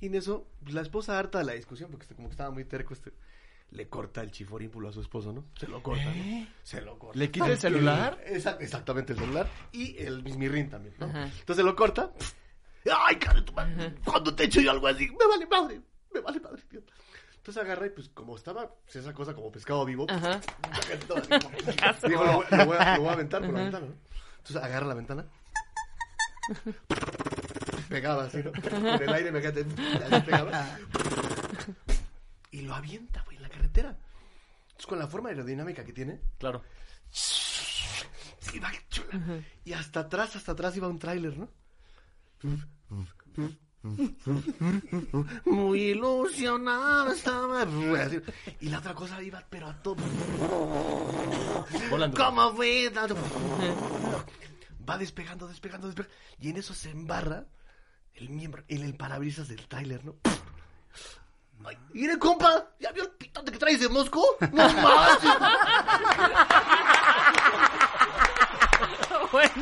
Y en eso, la esposa harta de la discusión, porque como que estaba muy terco, este, le corta el chiforímpulo a su esposo, ¿no? Se lo corta, ¿no? Se lo corta. ¿Le quita el celular? Exact- exactamente, el celular. Y el mismirrín también, ¿no? Ajá. Entonces lo corta. Ay, cara tu madre. ¿Cuándo te he hecho yo algo así? Me vale madre. Me vale madre, tío. Entonces agarra y pues como estaba pues, esa cosa como pescado vivo, pues, Ajá. saca todo así. Digo, lo, voy- lo voy a, lo voy a aventar por la ventana, ¿no? Entonces agarra la ventana. (laughs) Pegaba así, ¿no? Con el aire me quedé. pegaba. Y lo avienta, güey, en la carretera. Entonces con la forma aerodinámica que tiene, Claro. Sí, va chula. Y hasta atrás, hasta atrás iba un tráiler, ¿no? Muy ilusionado estaba. Y la otra cosa iba, pero a todo. Volando. ¿Cómo fue? Va despegando, despegando, despegando. Y en eso se embarra el miembro, el, el parabrisas del tráiler, ¿no? Ay, mire, compa, ¿ya vio el pitote que traes de Mosco? No (laughs) manches.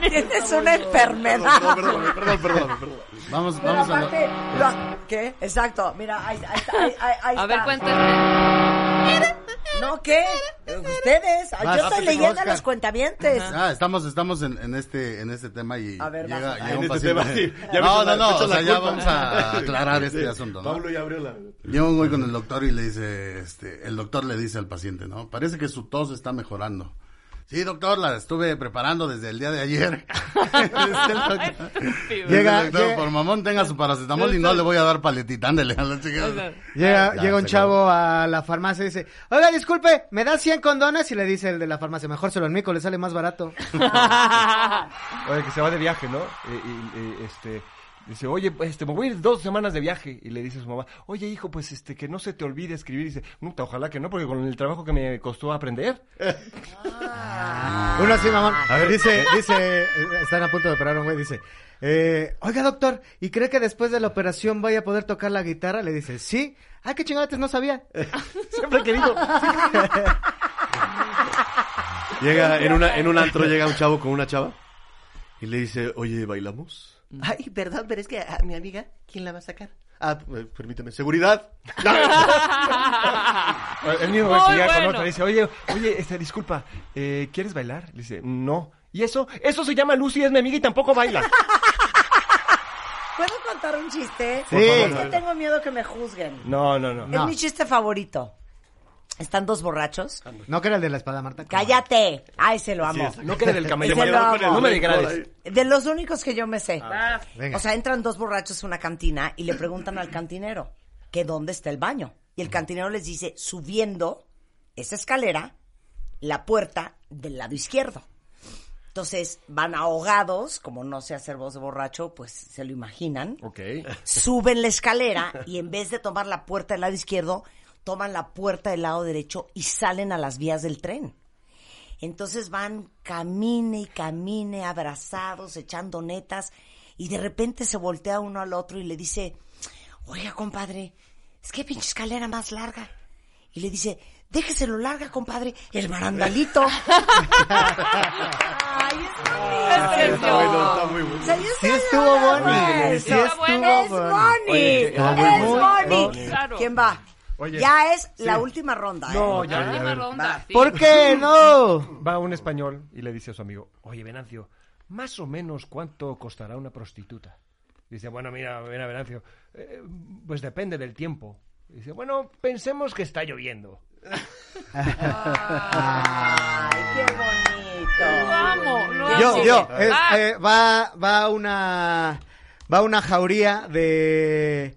Tienes una enfermedad. Perdón, perdón, perdón, perdón, perdón. Vamos, Pero vamos a... aparte, lo- ¿qué? Exacto, mira, ahí, ahí está, ahí, ahí- ahí A ver, está. cuéntame. No, ¿qué? Ustedes, Vas, yo vas, estoy leyendo a Oscar. los cuentavientes. Ah, estamos, estamos en, en este, en este tema y A ver, llega, vas. llega En un este paciente. tema, sí. Ya no, no, no, o sea, ya vamos a aclarar este Sí, asunto, ¿no? Pablo ya abrió la... Llega un güey con el doctor y le dice, este, el doctor le dice al paciente, ¿no? Parece que su tos está mejorando. Sí, doctor, la estuve preparando desde el día de ayer. (laughs) Llega- doctor, llega- por mamón tenga su paracetamol y no le voy a dar paletita, ándele a la chica. Llega, Ya, llega un chavo a la farmacia y dice, oiga, disculpe, ¿me da 100 condones? Y le dice el de la farmacia, mejor se lo enmico, le sale más barato. (laughs) (laughs) Oye, que se va de viaje, ¿no? Eh, y, y, este, dice, oye, este, me voy a ir dos semanas de viaje. Y le dice a su mamá, oye, hijo, pues, este, que no se te olvide escribir. Y dice, puta, ojalá que no, porque con el trabajo que me costó aprender. Uno así, mamón. A ver, dice, dice, eh, están a punto de operar a un güey, dice, eh, oiga, doctor, ¿y cree que después de la operación vaya a poder tocar la guitarra? Le dice, sí. Ah, qué chingados, no sabía. (laughs) Siempre he querido. Llega en, una, en un antro, llega un chavo con una chava y le dice, oye, ¿bailamos? Ay, perdón, pero es que a mi amiga, ¿quién la va a sacar? Ah, eh, permíteme, seguridad. (laughs) El mismo güey Muy que llega con bueno. otra dice, oye, oye, este, disculpa, eh, ¿quieres bailar? Le dice, no. ¿Y eso? Eso se llama Lucy, es mi amiga y tampoco baila. (laughs) ¿Puedo contar un chiste? Sí. Es que tengo miedo que me juzguen. No, no, no. Es mi chiste favorito. Están dos borrachos. No que era el de la espada, Marta. ¡Cállate! Ay, se lo amo. No que era del camello. Lo amo. No me degrades. De los únicos que yo me sé. Venga. O sea, entran dos borrachos a una cantina y le preguntan al cantinero que dónde está el baño. Y el cantinero les dice, subiendo esa escalera, la puerta del lado izquierdo. Entonces van ahogados, como no sé hacer voz de borracho, pues se lo imaginan. Ok. Suben la escalera y en vez de tomar la puerta del lado izquierdo, toman la puerta del lado derecho y salen a las vías del tren. Entonces van camine y camine, abrazados, echando netas, y de repente se voltea uno al otro y le dice, oiga, compadre, es que pinche escalera más larga. Y le dice, déjeselo larga, compadre, el barandalito. (laughs) Ay, es Está bueno, está muy bueno. Sí estuvo Bonnie, sí estuvo Es Bonnie. Es Bonnie. ¿Quién va? Oye, ya es la última ronda. No, ¿eh? ya, ya, a Última ronda, sí. ¿Por qué (laughs) no? Va un español y le dice a su amigo, oye, Venancio, más o menos cuánto costará una prostituta. Dice, bueno, mira, mira, Venancio, eh, pues depende del tiempo. Dice, bueno, pensemos que está lloviendo. Ay, qué Lo bonito. amo, lo Yo, amo. yo, es- Ah, eh, va, va una, va una jauría de,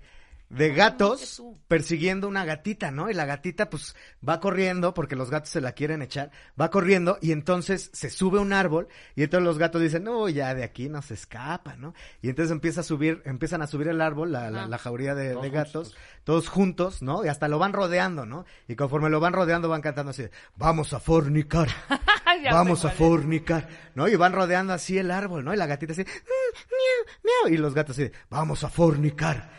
de gatos persiguiendo una gatita, ¿no? Y la gatita, pues, va corriendo porque los gatos se la quieren echar, va corriendo y entonces se sube un árbol y entonces los gatos dicen, no, ya de aquí no se escapa, ¿no? Y entonces empieza a subir, empiezan a subir el árbol, la, la, la jauría de, de gatos, todos juntos, ¿no? Y hasta lo van rodeando, ¿no? Y conforme lo van rodeando van cantando así, vamos a fornicar. (laughs) Vamos a fornicar, ¿no? Y van rodeando así el árbol, ¿no? Y la gatita así, "Mm, miau, miau", y los gatos así, vamos a fornicar,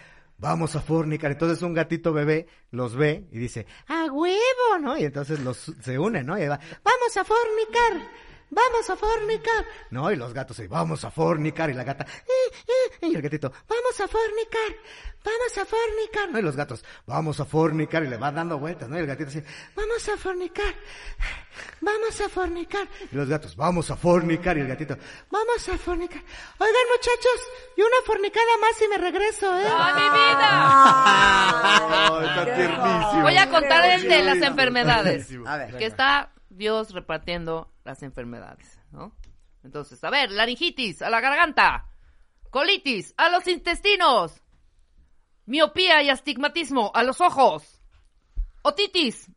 vamos a fornicar. Entonces un gatito bebé los ve y dice, a huevo, ¿no? Y entonces los se unen, ¿no? Y va, vamos a fornicar, vamos a fornicar, ¿no? Y los gatos, vamos a fornicar, y la gata, "Eh, eh", y el gatito, vamos a fornicar, vamos a fornicar, ¿no? Y los gatos, vamos a fornicar, y le van dando vueltas, ¿no? Y el gatito así, vamos a fornicar, vamos a fornicar. Y los gatos, vamos a fornicar, y el gatito, vamos a fornicar. Oigan, muchachos, y una fornicada más y me regreso, ¿eh? ¡Ah, mi vida! (laughs) Oh, está tiernísimo. Voy a contar el de las enfermedades. A ver. Que está Dios repartiendo las enfermedades, ¿no? Entonces, a ver, laringitis a la garganta, colitis a los intestinos, miopía y astigmatismo a los ojos, otitis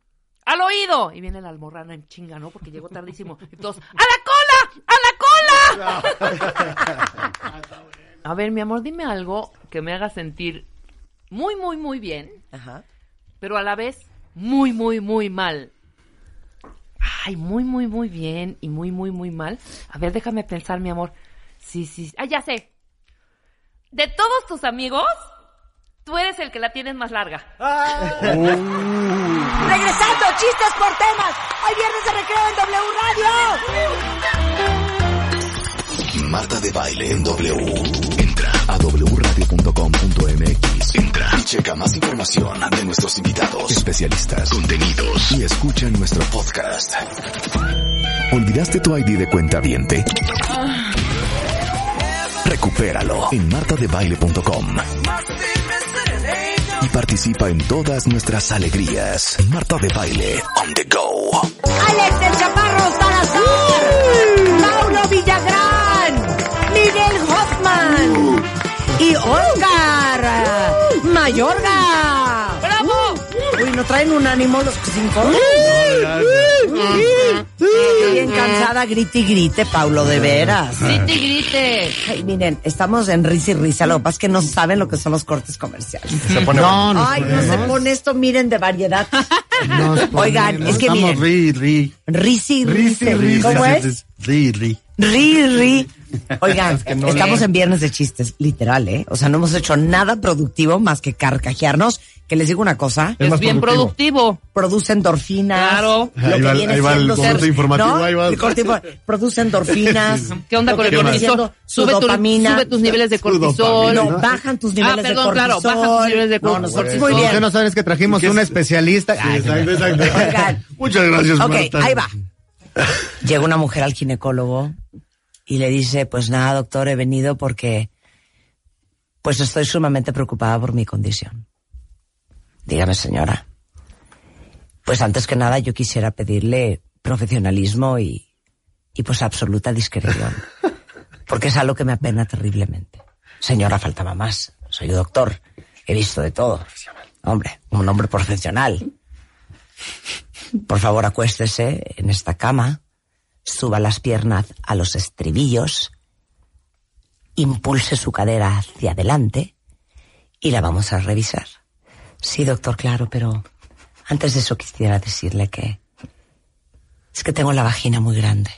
al oído. Y viene la almorrana en chinga, ¿no? Porque llegó tardísimo. Y todos, ¡a la cola! ¡A la cola! A ver, mi amor, dime algo que me haga sentir muy, muy, muy bien Ajá. pero a la vez muy, muy, muy mal. Ay, muy, muy, muy bien y muy, muy, muy mal. A ver, déjame pensar, mi amor. Sí, sí. Ah, ya sé. De todos tus amigos, tú eres el que la tienes más larga. Regresando, chistes por temas. Hoy viernes de recreo en W Radio. Marta de baile en W. Entra a wradio.com.mx. Entra y checa más información de nuestros invitados, especialistas, contenidos y escucha nuestro podcast. ¿Olvidaste tu ID de cuenta viente? Recupéralo en martadebaile.com. Y participa en todas nuestras alegrías. Marta de baile on the go. Alex el Chaparro Salazar. Mauro Villagrán. Y Oscar Mayorga. ¡Bravo! Uy, ¿no traen un ánimo los que se informan? Bien cansada, grite y grite, Paulo, de veras. Grite y grite. Ay, miren, estamos en risa y risa, lo que pasa es que no saben lo que son los cortes comerciales. Se pone No, Ay, no se pone esto, miren, de variedad. (laughs) Oigan, es que Estamos miren, ri, ri. risi, risi, ri, ¿cómo es? Ri, ri. Ri, ri. (laughs) Oigan, que no estamos lee. en viernes de chistes, literal, ¿eh? O sea, no hemos hecho nada productivo más que carcajearnos. Que les digo una cosa, Es, bien productivo. produce endorfinas. Claro. Lo Ahí que va el- viene ahí va el siendo corte ser- informativo, ¿no? ahí va. El corte (laughs) produce endorfinas. ¿Qué onda con el cortisol? Sube, tu- sube tus niveles de cortisol. No, bajan tus niveles Ah, perdón, de claro, cortisol. bajan tus niveles de No, cortisol. nosotros Sí, muy Lo bien. que no saben es que trajimos un especialista. Ay, Exacto, exacto. Oigan. Muchas gracias, Ok, Marta. ahí va. Llega una mujer al ginecólogo y le dice, pues nada, doctor, he venido porque pues estoy sumamente preocupada por mi condición. Dígame, señora. Pues antes que nada yo quisiera pedirle profesionalismo y, y pues absoluta discreción. (laughs) Porque es algo que me apena terriblemente. Señora, faltaba más. Soy doctor. He visto de todo. Hombre, un hombre profesional. Por favor, acuéstese en esta cama, suba las piernas a los estribillos, impulse su cadera hacia adelante y la vamos a revisar. Sí, doctor, claro, pero antes de eso quisiera decirle que es que tengo la vagina muy grande.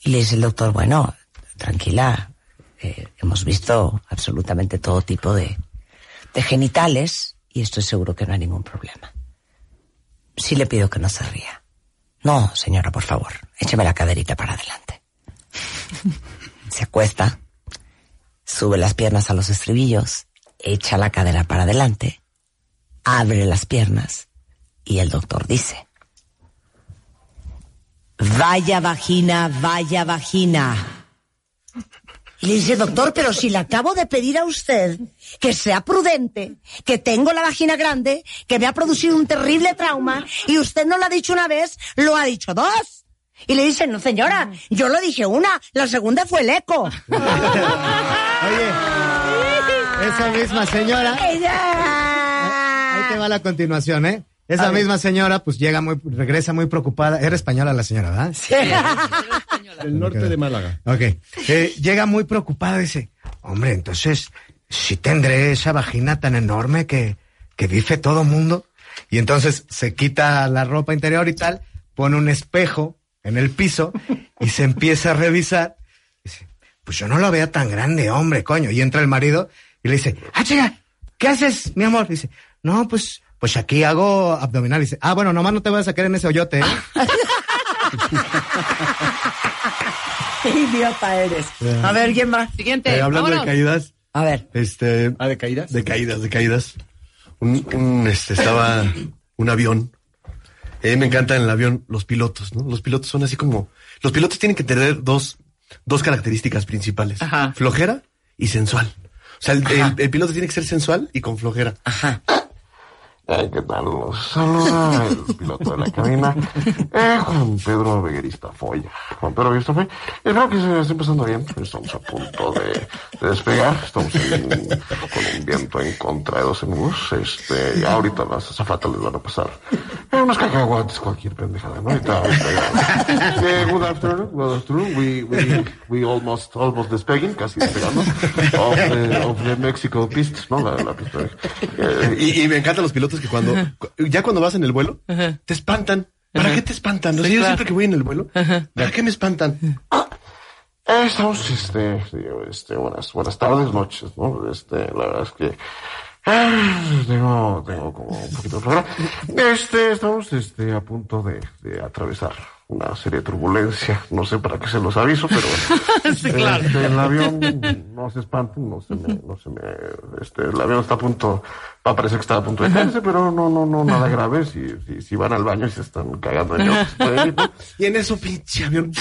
Y le dice el doctor, bueno, tranquila, eh, hemos visto absolutamente todo tipo de, de genitales y estoy seguro que no hay ningún problema. Sí le pido que no se ría. No, señora, por favor, écheme la caderita para adelante. Se acuesta, sube las piernas a los estribillos, echa la cadera para adelante, abre las piernas y el doctor dice, vaya vagina, vaya vagina. Y le dice, doctor, pero si le acabo de pedir a usted que sea prudente, que tengo la vagina grande, que me ha producido un terrible trauma, y usted no lo ha dicho una vez, lo ha dicho dos. Y le dice, no señora, yo lo dije una, la segunda fue el eco. (laughs) Oye, esa misma señora, (laughs) ahí te va la continuación, ¿eh? Esa misma señora, pues llega muy, regresa muy preocupada. Era española la señora, ¿verdad? (laughs) El norte de Málaga. Ok. Eh, llega muy preocupada, dice, hombre, entonces, si tendré esa vagina tan enorme que, que dice todo mundo. Y entonces se quita la ropa interior y tal, pone un espejo en el piso y se empieza a revisar. Dice, pues yo no lo veo tan grande, hombre, coño. Y entra el marido y le dice, ah, chica, ¿qué haces, mi amor? Dice, no, pues, pues aquí hago abdominal. Dice, ah, bueno, nomás no te vas a caer en ese hoyote, ¿eh? (laughs) Qué idiota eres. A ver, ¿quién va? Siguiente. Eh, hablando vámonos. de caídas, A ver. este... ¿Ah, de caídas? De caídas, de caídas. Un, un, este, estaba un avión. A mí me encantan en el avión los pilotos, ¿no? Los pilotos son así como... Los pilotos tienen que tener dos, dos características principales. Ajá. Flojera y sensual. O sea, el, el- el piloto tiene que ser sensual y con flojera. Ajá. Ay, ¿qué tal? Los saluda el piloto de la cabina, eh, Juan Pedro Veguerista Foya. Juan Pedro Veguerista Foya. Espero que se esté empezando bien. Estamos a punto de, de despegar. Estamos en- con un viento en contra de 12 nudos. Este, ahorita las azafatas les van a pasar eh, unos cacahuates, cualquier pendejada, ¿no? Ahorita. Eh, good afternoon, good afternoon. We, we, we almost, almost despeguing, casi despegando. Of the, Mexico pist, ¿no? La, la pista. Eh, y me encantan los pilotos que cuando, cu- ya cuando vas en el vuelo, te espantan. ¿Para qué te espantan? O sea, yo siempre que voy en el vuelo, ¿para qué me espantan? Eh, estamos, este, este, buenas, buenas tardes, noches, ¿no? Este, la verdad es que, ah, tengo, tengo como un poquito de problema. Este, estamos, este, a punto de, de atravesar una serie de turbulencia. No sé para qué se los aviso, pero bueno. (laughs) Sí, claro. Este, el avión, no se espanten, no se me, no se me, este, el avión está a punto, parecer que está a punto de caerse, pero no, no, no, nada grave. Si, si, van al baño y se están cagando ¿no? (laughs) Y en eso, pinche avión,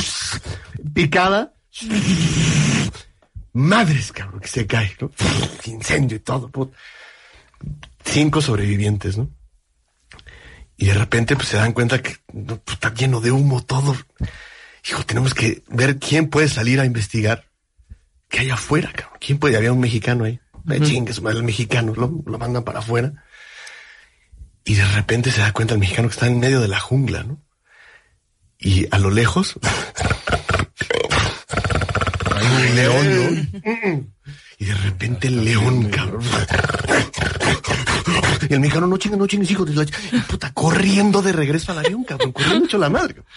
picada. Madres, cabrón, que se cae, ¿no? Incendio y todo. Cinco sobrevivientes, ¿no? Y de repente, pues se dan cuenta que pues, está lleno de humo todo. Hijo, tenemos que ver quién puede salir a investigar qué hay afuera, cabrón. ¿Quién puede? Había un mexicano ahí. Uh Chingue, su madre, el mexicano, lo, lo mandan para afuera. Y de repente se da cuenta el mexicano que está en medio de la jungla, ¿no? Y a lo lejos (laughs) hay un león, ¿no? Y de repente el león, cabrón. Y el mexicano, no chingue, no chingues, hijo de la... ch-". Y puta, corriendo de regreso al avión, cabrón. Corriendo mucho la madre, cabrón.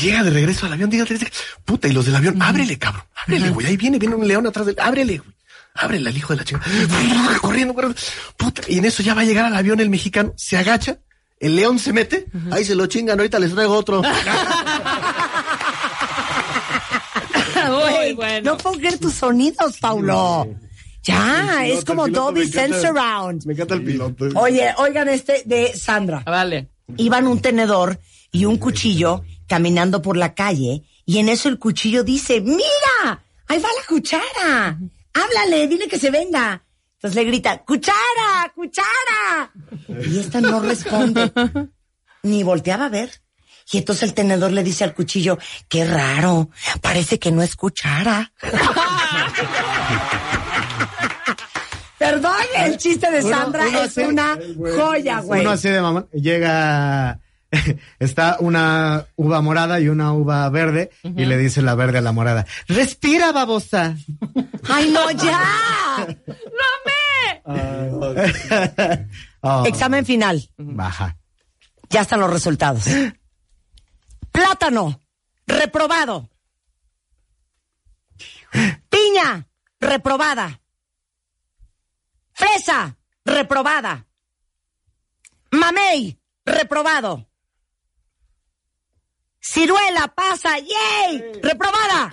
Llega de regreso al avión, dígale, dígale, puta, y los del avión, ábrele, cabrón, ábrele, güey, ahí viene, viene un león atrás del, ábrele, güey, ábrele al hijo de la chica, (laughs) corriendo, corriendo, puta, y en eso ya va a llegar al avión el mexicano, se agacha, el león se mete, ahí se lo chingan, ahorita les traigo otro. (laughs) Muy bueno. No puedo creer tus sonidos, Paulo. Ya, es como Dolby me encanta. Sense Surround. Me encanta el piloto. Oye, oigan este de Sandra. Vale. Iban un tenedor y un cuchillo caminando por la calle y en eso el cuchillo dice, mira, ahí va la cuchara. Háblale, dile que se venga. Entonces le grita, cuchara, cuchara. Y esta no responde, ni volteaba a ver. Y entonces el tenedor le dice al cuchillo, qué raro, parece que no es cuchara. (laughs) Perdón, el chiste de Sandra uno es una joya, güey. Uno así de mamón. Llega, (laughs) está una uva morada y una uva verde y le dice la verde a la morada, respira babosa. (laughs) ¡Ay, no, ya! (laughs) Oh, Examen final. Baja. Ya están los resultados. Plátano, reprobado. Piña, reprobada. Fresa, reprobada. Mamey, reprobado. Ciruela, pasa, ¡yay! ¡Reprobada!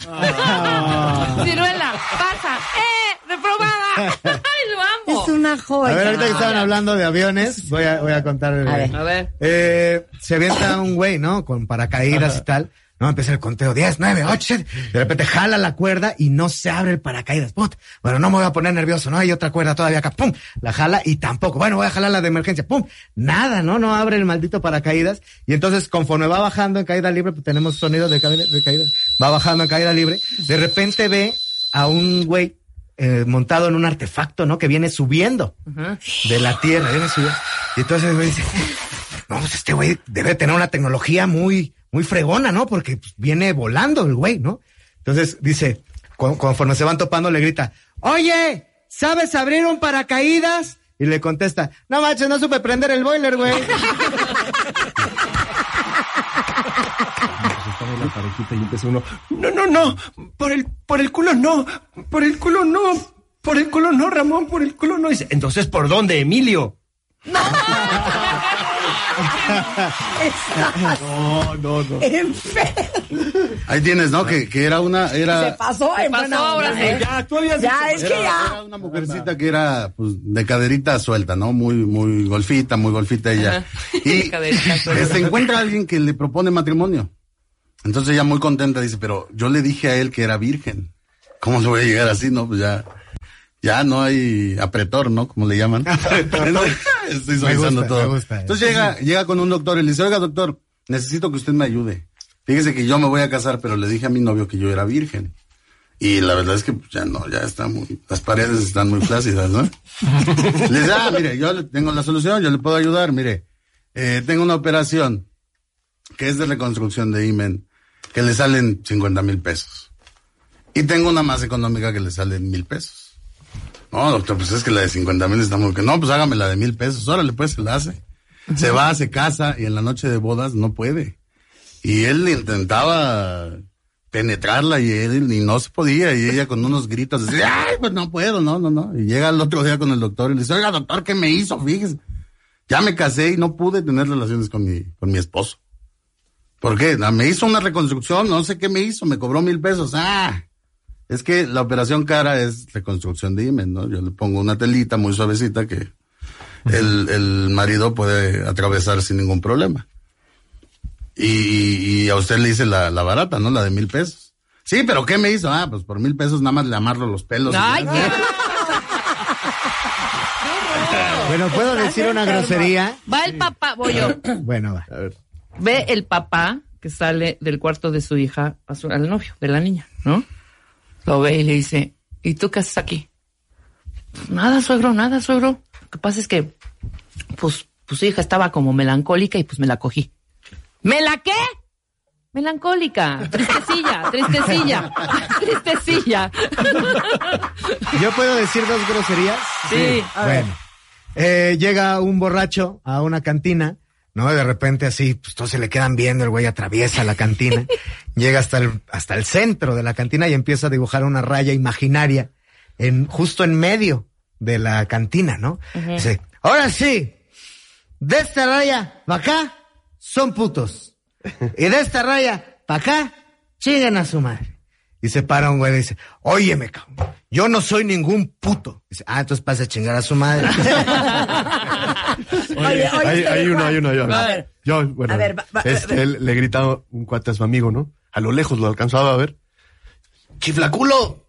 Ciruela, pasa. ¡Eh! ¡Reprobada! (laughs) ¡Ay, lo amo! Es una joya. A ver, ahorita que estaban hablando de aviones, voy a, voy a contar. A ver. A ver. Eh, se avienta un güey, ¿no? Con paracaídas y tal. No, empieza el conteo. 10, 9, 8, 7. De repente jala la cuerda y no se abre el paracaídas. Put. Bueno, no me voy a poner nervioso. No hay otra cuerda todavía acá. Pum. La jala y tampoco. Bueno, voy a jalar la de emergencia. Pum. Nada, ¿no? No abre el maldito paracaídas. Y entonces, conforme va bajando en caída libre, pues tenemos sonido de caída, de caída. Va bajando en caída libre. De repente ve a un güey eh, montado en un artefacto, ¿no? Que viene subiendo de la tierra, viene subiendo. Y entonces el güey dice, no, pues este güey debe tener una tecnología muy, muy fregona, ¿no? Porque pues, viene volando el güey, ¿no? Entonces dice, conforme se van topando, le grita, oye, ¿sabes abrir un paracaídas? Y le contesta, no manches, no supe prender el boiler, güey. estaba la parejita y empezó uno, no, no, no, por el, por el culo no, por el culo no, por el culo no, Ramón, por el culo no. Dice, entonces, ¿por dónde, Emilio? No, no, no. Enfermo. Ahí tienes, ¿no? Que, que era una, Se era, pasó en pasó buena ahora. ¿eh? Ya, tú habías Ya, dicho. es que era, ya. era una mujercita que era, pues, de caderita suelta, ¿no? Muy, muy golfita, muy golfita ella. Y De caderita (laughs) suelta. se encuentra alguien que le propone matrimonio. Entonces ella muy contenta dice, pero yo le dije a él que era virgen. ¿Cómo le voy a llegar así? No, pues ya, ya no hay apretor, ¿no? Como le llaman. (laughs) Estoy suavizando gusta, todo. gusta. Entonces llega, llega con un doctor y le dice, oiga doctor, necesito que usted me ayude. Fíjese que yo me voy a casar, pero le dije a mi novio que yo era virgen. Y la verdad es que pues, ya no, ya está muy, las paredes están muy flácidas, ¿no? (laughs) le dice, ah, mire, yo tengo la solución, yo le puedo ayudar, mire, eh, tengo una operación que es de reconstrucción de imen, que le salen 50 mil pesos. Y tengo una más económica que le salen mil pesos. No, doctor, pues es que la de 50 mil está muy... que No, pues hágame la de mil pesos. Órale, pues se la hace. Se va, se casa y en la noche de bodas no puede. Y él intentaba penetrarla y él y no se podía y ella con unos gritos decía, ay, pues no puedo, no, no, no. Y llega el otro día con el doctor y le dice, oiga, doctor, ¿qué me hizo? Fíjese. Ya me casé y no pude tener relaciones con mi, con mi esposo. ¿Por qué? Ah, Me hizo una reconstrucción, no sé qué me hizo, me cobró mil pesos. Ah, es que la operación cara es reconstrucción de imen, ¿no? Yo le pongo una telita muy suavecita que el, el marido puede atravesar sin ningún problema. Y, y a usted le hice la, la barata, ¿no? La de mil pesos. Sí, pero ¿qué me hizo? Ah, pues por mil pesos nada más le amarro los pelos. Ay, qué- (laughs) Bueno, ¿puedo decir una grosería? Va el papá, voy yo. (clears throat) Bueno, va. Ve el papá que sale del cuarto de su hija a su- al novio de la niña, ¿no? Lo ve y le dice, ¿y tú qué haces aquí? Nada, suegro, nada, suegro. Lo que pasa es que, pues, pues su hija estaba como melancólica y pues me la cogí. ¿Me la qué? Melancólica, tristecilla, tristecilla, (laughs) tristecilla. (laughs) ¿Yo puedo decir dos groserías? Sí. Bueno. Eh, llega un borracho a una cantina, ¿no? De repente así, pues todos se le quedan viendo, el güey atraviesa la cantina, (laughs) llega hasta el, hasta el centro de la cantina y empieza a dibujar una raya imaginaria en, justo en medio de la cantina, ¿no? Dice, ahora sí, de esta raya para acá son putos. Y de esta raya para acá, chingan a su madre. Y se para un güey y dice, óyeme, cabrón, yo no soy ningún puto. Dice, ah, entonces pasa a chingar a su madre. (laughs) Oye, oye, hay, hay uno, hay uno, yo. A ver. Yo, bueno, A ver, va- va- este, él le gritaba un cuate a su amigo, ¿no? A lo lejos lo alcanzaba a ver. ¡Chiflaculo!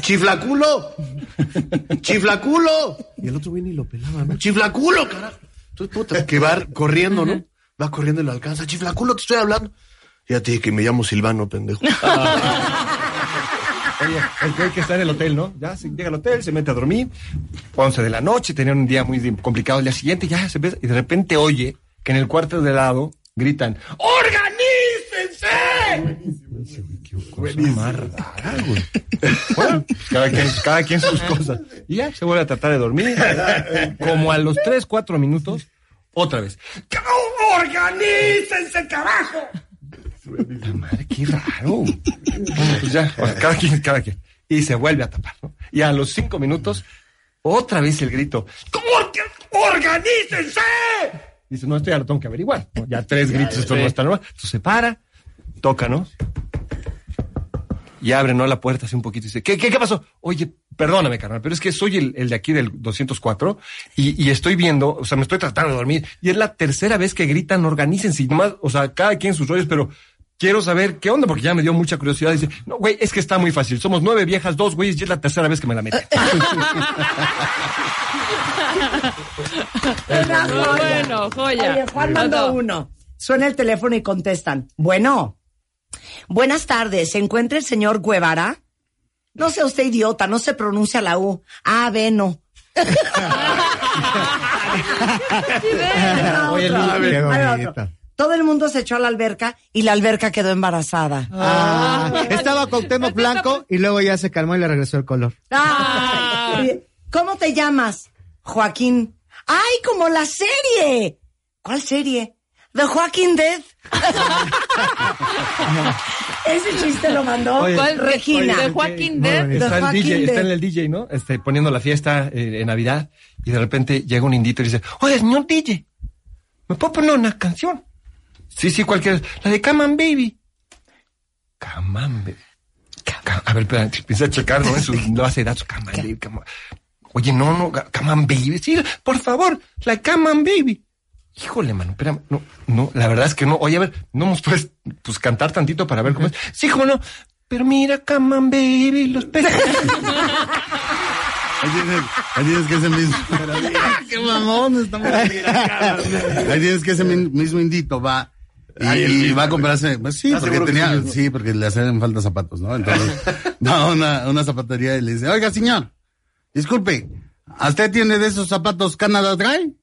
¡Chiflaculo! ¡Chiflaculo! Y el otro güey ni lo pelaba, ¿no? ¡Chiflaculo, carajo! Entonces, puta, que va corriendo, ¿no? Va corriendo y lo alcanza. ¡Chiflaculo, te estoy hablando! Fíjate que me llamo Silvano, pendejo. (laughs) Oye, el güey que está en el hotel, ¿no? Ya se llega al hotel, se mete a dormir, 11 de la noche, tenía un día muy complicado el día siguiente, ya se ve, y de repente oye que en el cuarto de lado gritan, ¡Organícense! Bueno, cada quien, cada quien sus cosas. Y ya se vuelve a tratar de dormir. Como a los 3, 4 minutos, otra vez. ¡Organícense, carajo! La madre, qué raro. Bueno, pues ya, cada quien, cada quien. Y se vuelve a tapar, ¿no? Y a los cinco minutos, otra vez el grito. ¿Cómo que organícense? Dice, no, esto ya lo tengo que averiguar. ¿no? Ya tres gritos, esto no está normal. Entonces se para, toca, ¿no? Y abre, ¿no? La puerta así un poquito y dice, ¿qué, qué, qué pasó? Oye, perdóname, carnal, pero es que soy el, el de aquí del 204 y, y estoy viendo, o sea, me estoy tratando de dormir y es la tercera vez que gritan, organícense y nomás, o sea, cada quien sus rollos, pero quiero saber qué onda porque ya me dio mucha curiosidad. Dice, no, güey, es que está muy fácil. Somos nueve viejas, dos güeyes y es la tercera vez que me la meten. (laughs) Bueno, joya. Oye, Juan mandó uno. Suena el teléfono y contestan. Bueno. Buenas tardes. ¿Se encuentra el señor Guevara? No sea usted idiota, no se pronuncia la U. Ah, (laughs) (laughs) ve, no. Oye. Luis, Todo el mundo se echó a la alberca y la alberca quedó embarazada. Ah, estaba Cuauhtémoc Blanco y luego ya se calmó y le regresó el color. Ah. Oye, ¿Cómo te llamas? Joaquín. ¡Ay, como la serie! ¿Cuál serie? The Joaquín Dead. (laughs) Ese chiste lo mandó Oye, ¿Cuál? Regina. De Joaquín bonito. Está Joaquín DJ, está en el DJ, ¿no? Este, poniendo la fiesta eh, en Navidad y de repente llega un indito y dice, oye, señor DJ, ¿me puedo poner una canción? Sí, sí, cualquiera. La de Come on, Baby. Come on, Baby. A ver, espera, empieza a checar, ¿no? Su base de datos. Come on, Baby, come on. Oye, no, no, Come on, Baby. Sí, por favor, la Come on, Baby. Híjole, mano, espérame, no, no, la verdad es que no. Oye, a ver, no nos puedes, pues, cantar tantito para ver cómo es. Sí, cómo no. Pero mira, come on, baby, los peces. (laughs) Ahí tienes, ahí tienes que ese mismo. ¡Qué mamón! Estamos Ahí tienes que ese mi- mismo indito va. Y, y va a comprarse, pues sí, ¿Estás porque tenía, sí, porque le hacen falta zapatos, ¿no? Entonces, (laughs) va a una, una zapatería y le dice, oiga, señor, disculpe, ¿a usted tiene de esos zapatos Canada Dry?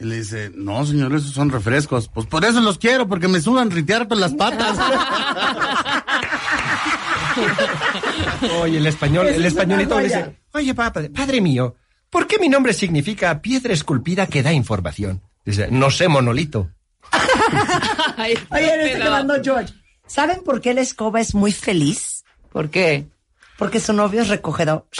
Y le dice, no, señor, esos son refrescos. Pues por eso los quiero, porque me sudan ritear con las patas. (laughs) Oye, el español, el españolito le dice, oye, papá, padre mío, ¿por qué mi nombre significa piedra esculpida que da información? Dice, no sé, monolito. (laughs) Ay, Oye, este estúpido. mandó George. ¿Saben por qué la escoba es muy feliz? ¿Por qué? Porque su novio es recogedor. (laughs)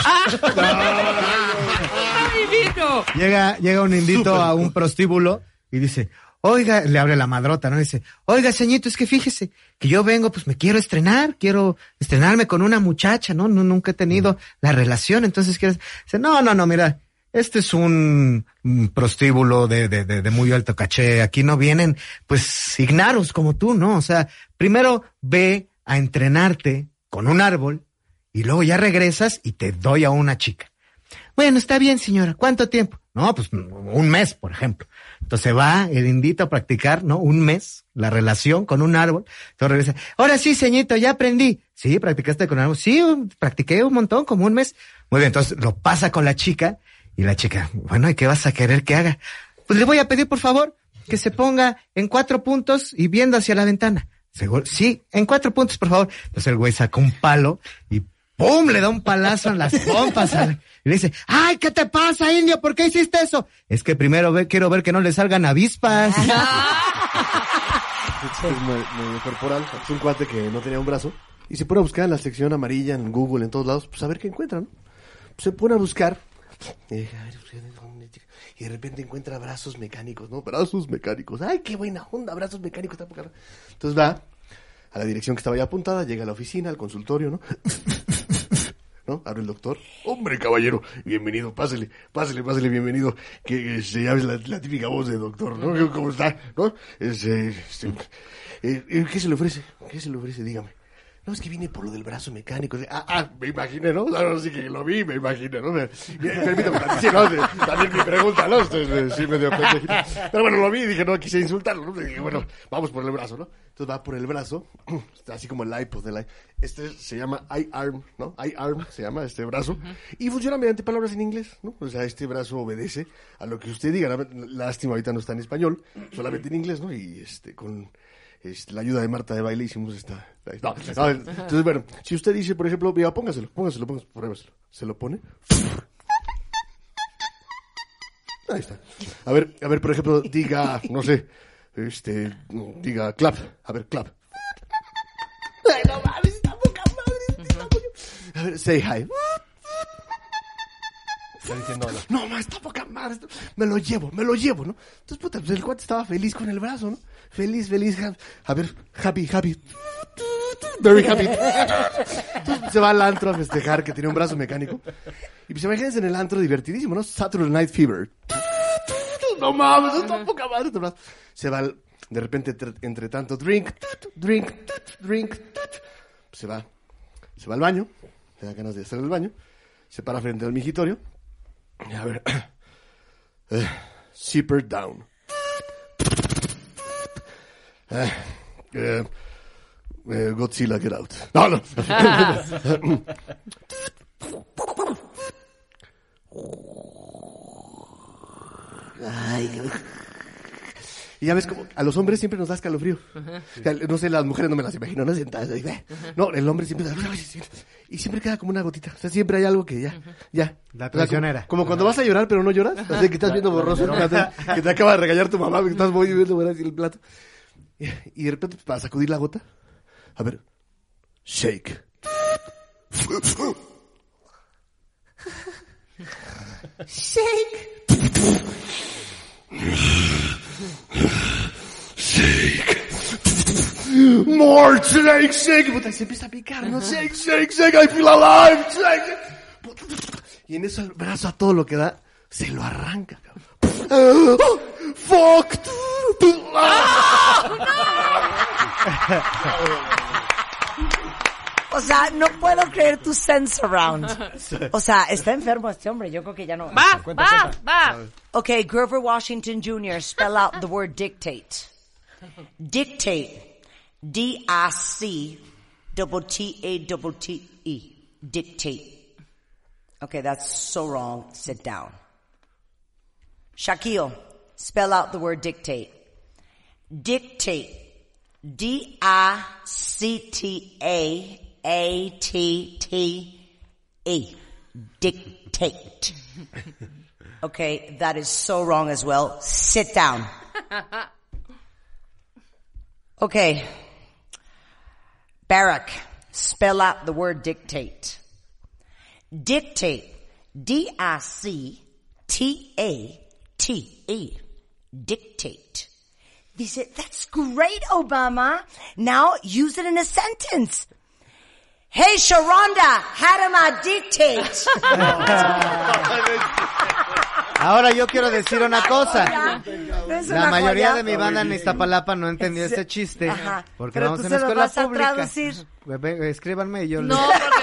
divino! Llega, llega un indito a un prostíbulo y dice, oiga, le abre la madrota, ¿no? Dice, oiga, señito, es que fíjese que yo vengo, pues me quiero estrenar, quiero estrenarme con una muchacha, ¿no? no nunca he tenido la relación, entonces quiero... Dice, no, no, no, mira, este es un, un prostíbulo de, de, de, de muy alto caché, aquí no vienen, pues, ignaros como tú, ¿no? O sea, primero ve a entrenarte con un árbol y luego ya regresas y te doy a una chica. Bueno, está bien, señora. ¿Cuánto tiempo? No, pues un mes, por ejemplo. Entonces va el indito a practicar, ¿no? Un mes, la relación con un árbol. Entonces regresa. Ahora sí, señorito, ya aprendí. Sí, practicaste con un árbol. Sí, practiqué un montón, como un mes. Muy bien, entonces lo pasa con la chica y la chica, bueno, ¿y qué vas a querer que haga? Pues le voy a pedir, por favor, que se ponga en cuatro puntos y viendo hacia la ventana. Seguro, sí, en cuatro puntos, por favor. Entonces el güey saca un palo y ¡pum! le da un palazo en las pompas. y le dice, ¡ay, qué te pasa, indio! ¿Por qué hiciste eso? Es que primero ve, quiero ver que no le salgan avispas. (laughs) (laughs) Es medio, medio corporal. Es un cuate que no tenía un brazo. Y se pone a buscar en la sección amarilla, en Google, en todos lados, pues a ver qué encuentra, ¿no? Se pone a buscar. Ver, Y de repente encuentra brazos mecánicos, ¿no? Brazos mecánicos. ¡Ay, qué buena onda! Brazos mecánicos. está poca- Entonces va a la dirección que estaba ya apuntada, llega a la oficina, al consultorio, ¿no? (laughs) ¿no? Abre el doctor. Hombre, caballero, bienvenido, pásele, pásele, pásele, bienvenido. Que se llama la, la típica voz de doctor, ¿no? ¿Cómo está? ¿No? Es, eh, este, eh, eh, ¿Qué se le ofrece? ¿Qué se le ofrece? Dígame. No, es que viene por lo del brazo mecánico. Ah, ah, me imaginé, ¿no? Ahora sí que lo vi, me imaginé, ¿no? Me- permítame, sí, ¿no? También mi pregunta, ¿no? Eh, sí, medio pendejito. Pero bueno, lo vi y dije, no quise insultarlo, ¿no? Dije, bueno, vamos por el brazo, ¿no? Entonces va por el brazo, (clears throat) así como el iPod del i- Este se llama iArm, ¿no? iArm se llama este brazo. Y funciona mediante palabras en inglés, ¿no? O sea, este brazo obedece a lo que usted diga. Lástima, ahorita no está en español, solamente en inglés, ¿no? Y este, con este, la ayuda de Marta de baile hicimos esta... no, no, entonces, bueno, si usted dice, por ejemplo, mira, póngaselo, póngaselo, póngaselo, pruébaselo. Se lo pone. Ahí está. A ver, a ver, por ejemplo, diga, no sé, este, diga clap. A ver, clap. Ay, no mames, está poca madre. está poca- A ver, say hi. Está diciendo hola. No, ma, está poca madre. Me lo llevo, me lo llevo, ¿no? Entonces, puta, pues el cuate estaba feliz con el brazo, ¿no? Feliz, feliz. ha- A ver, happy, happy. Very happy. Entonces se va al antro a festejar que tiene un brazo mecánico. Y pues imagínense en el antro divertidísimo, ¿no? Saturday Night Fever. No mames, está poca madre este brazo. Se va, al- de repente, entre, tanto, drink, drink, drink. Se va, se va al baño, le da ganas de hacer el baño, se para frente al migitorio. A ver, eh, zipper down. Eh, eh, eh, Godzilla, get out. No, no. (laughs) Ay, y ya ves como a los hombres siempre nos da escalofrío. O sea, no sé, las mujeres no me las imagino, ¿no? Sentadas ahí, ve. No, el hombre siempre da- y siempre queda como una gotita. O sea, siempre hay algo que ya, ya. La O sea, como- traicionera. Como, cuando vas a llorar pero no lloras. O sea, que estás viendo borroso. que te- que te acaba de regañar tu mamá, que estás muy viendo el plato. Y, de repente, para sacudir la gota, a ver, shake. (laughs) (laughs) More shake, shake. Puta, se empieza a picar, ¿no? Shake, shake, shake. I feel alive. Shake. Y en eso el brazo a todo lo que da, se lo arranca. cabrón. Fuck. (laughs) O sea, no puedo creer tu sense around. (laughs) O sea, está enfermo este hombre. Yo creo que ya no. Va, va, va. Okay, Grover Washington Jr., spell out the word dictate. Dictate. D-I-C double T-A double T-E. Dictate. Okay, that's so wrong. Sit down. Shaquille, spell out the word dictate. dictate. Dictate. D-I-C-T-A-A-T-T-E. Dictate. (laughs) Okay, that is so wrong as well. Sit down. (laughs) Okay. Barack, spell out the word dictate. Dictate. D-I-C-T-A-T-E. Dictate. Dice, that's great, Obama. Now use it in a sentence. Hey, Sharonda, how do I dictate? (laughs) Ahora yo quiero decir una cosa. La mayoría de mi banda en Iztapalapa no entendió Es- este chiste. Porque vamos en escuela pública. Escríbanme y yo No, les... porque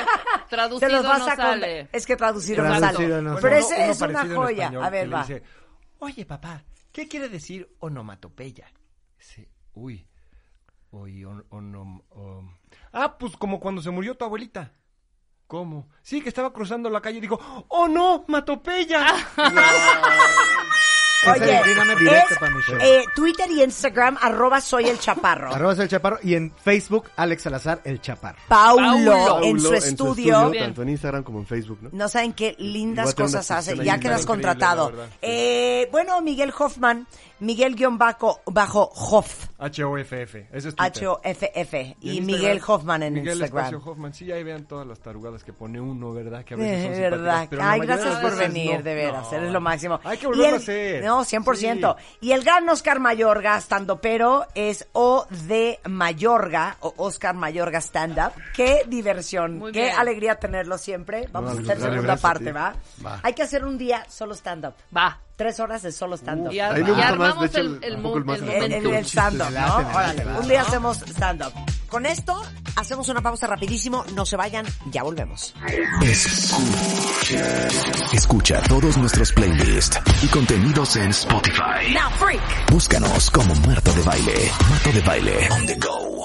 Se traducido los vas no a sale. Es que traducido no Traducido sale. no Pero ese Uno es una joya. español A ver, va. dice, Oye, papá, ¿qué quiere decir onomatopeya? Dice, uy, on- onom- om- Ah, pues como cuando se murió tu abuelita. ¿Cómo? Sí, que estaba cruzando la calle y dijo, ¡Oh no, matopeya! (laughs) Ese Oye, es, para mi show. eh, Twitter y Instagram, arroba soy el chaparro. Arroba soy el chaparro y en Facebook Alex Salazar el chaparro. Paulo, Paulo. en su estudio. Tanto en Instagram como en Facebook, ¿no? No saben qué lindas cosas hace. Ya quedas increíble, contratado. la verdad, sí. Eh, bueno, Miguel Hoffman, Miguel guion bajo, bajo Hoff, H-O-F-F. Ese es Twitter. H-O-F-F. Y Y Miguel Hoffman en Miguel Instagram. Espacio Hoffman. Sí, ahí vean todas las tarugadas que pone uno, ¿verdad? Que a veces son verdad. pero Ay, gracias por venir, no. de veras. No, Eres lo máximo. Hay que volverlo el- a hacer. No, 100%. Y el gran Oscar Mayorga, estando pero, es O de Mayorga, o Oscar Mayorga Stand Up. Qué diversión. Muy Qué bien. alegría tenerlo siempre. Vamos No, a hacer segunda parte. ¿va? Va. Hay que hacer un día solo stand up. Va. Tres horas de solo stand up. Y, ar- y más, armamos hecho, el, el, poco mo- el más el el- stand-up, ¿no? Órale, un día hacemos stand-up. Con esto, hacemos una pausa rapidísimo. No se vayan, ya volvemos. Escucha. Escucha todos nuestros playlists y contenidos en Spotify. Now Freak. Búscanos como Marta de Baile. Marta de Baile. On the go.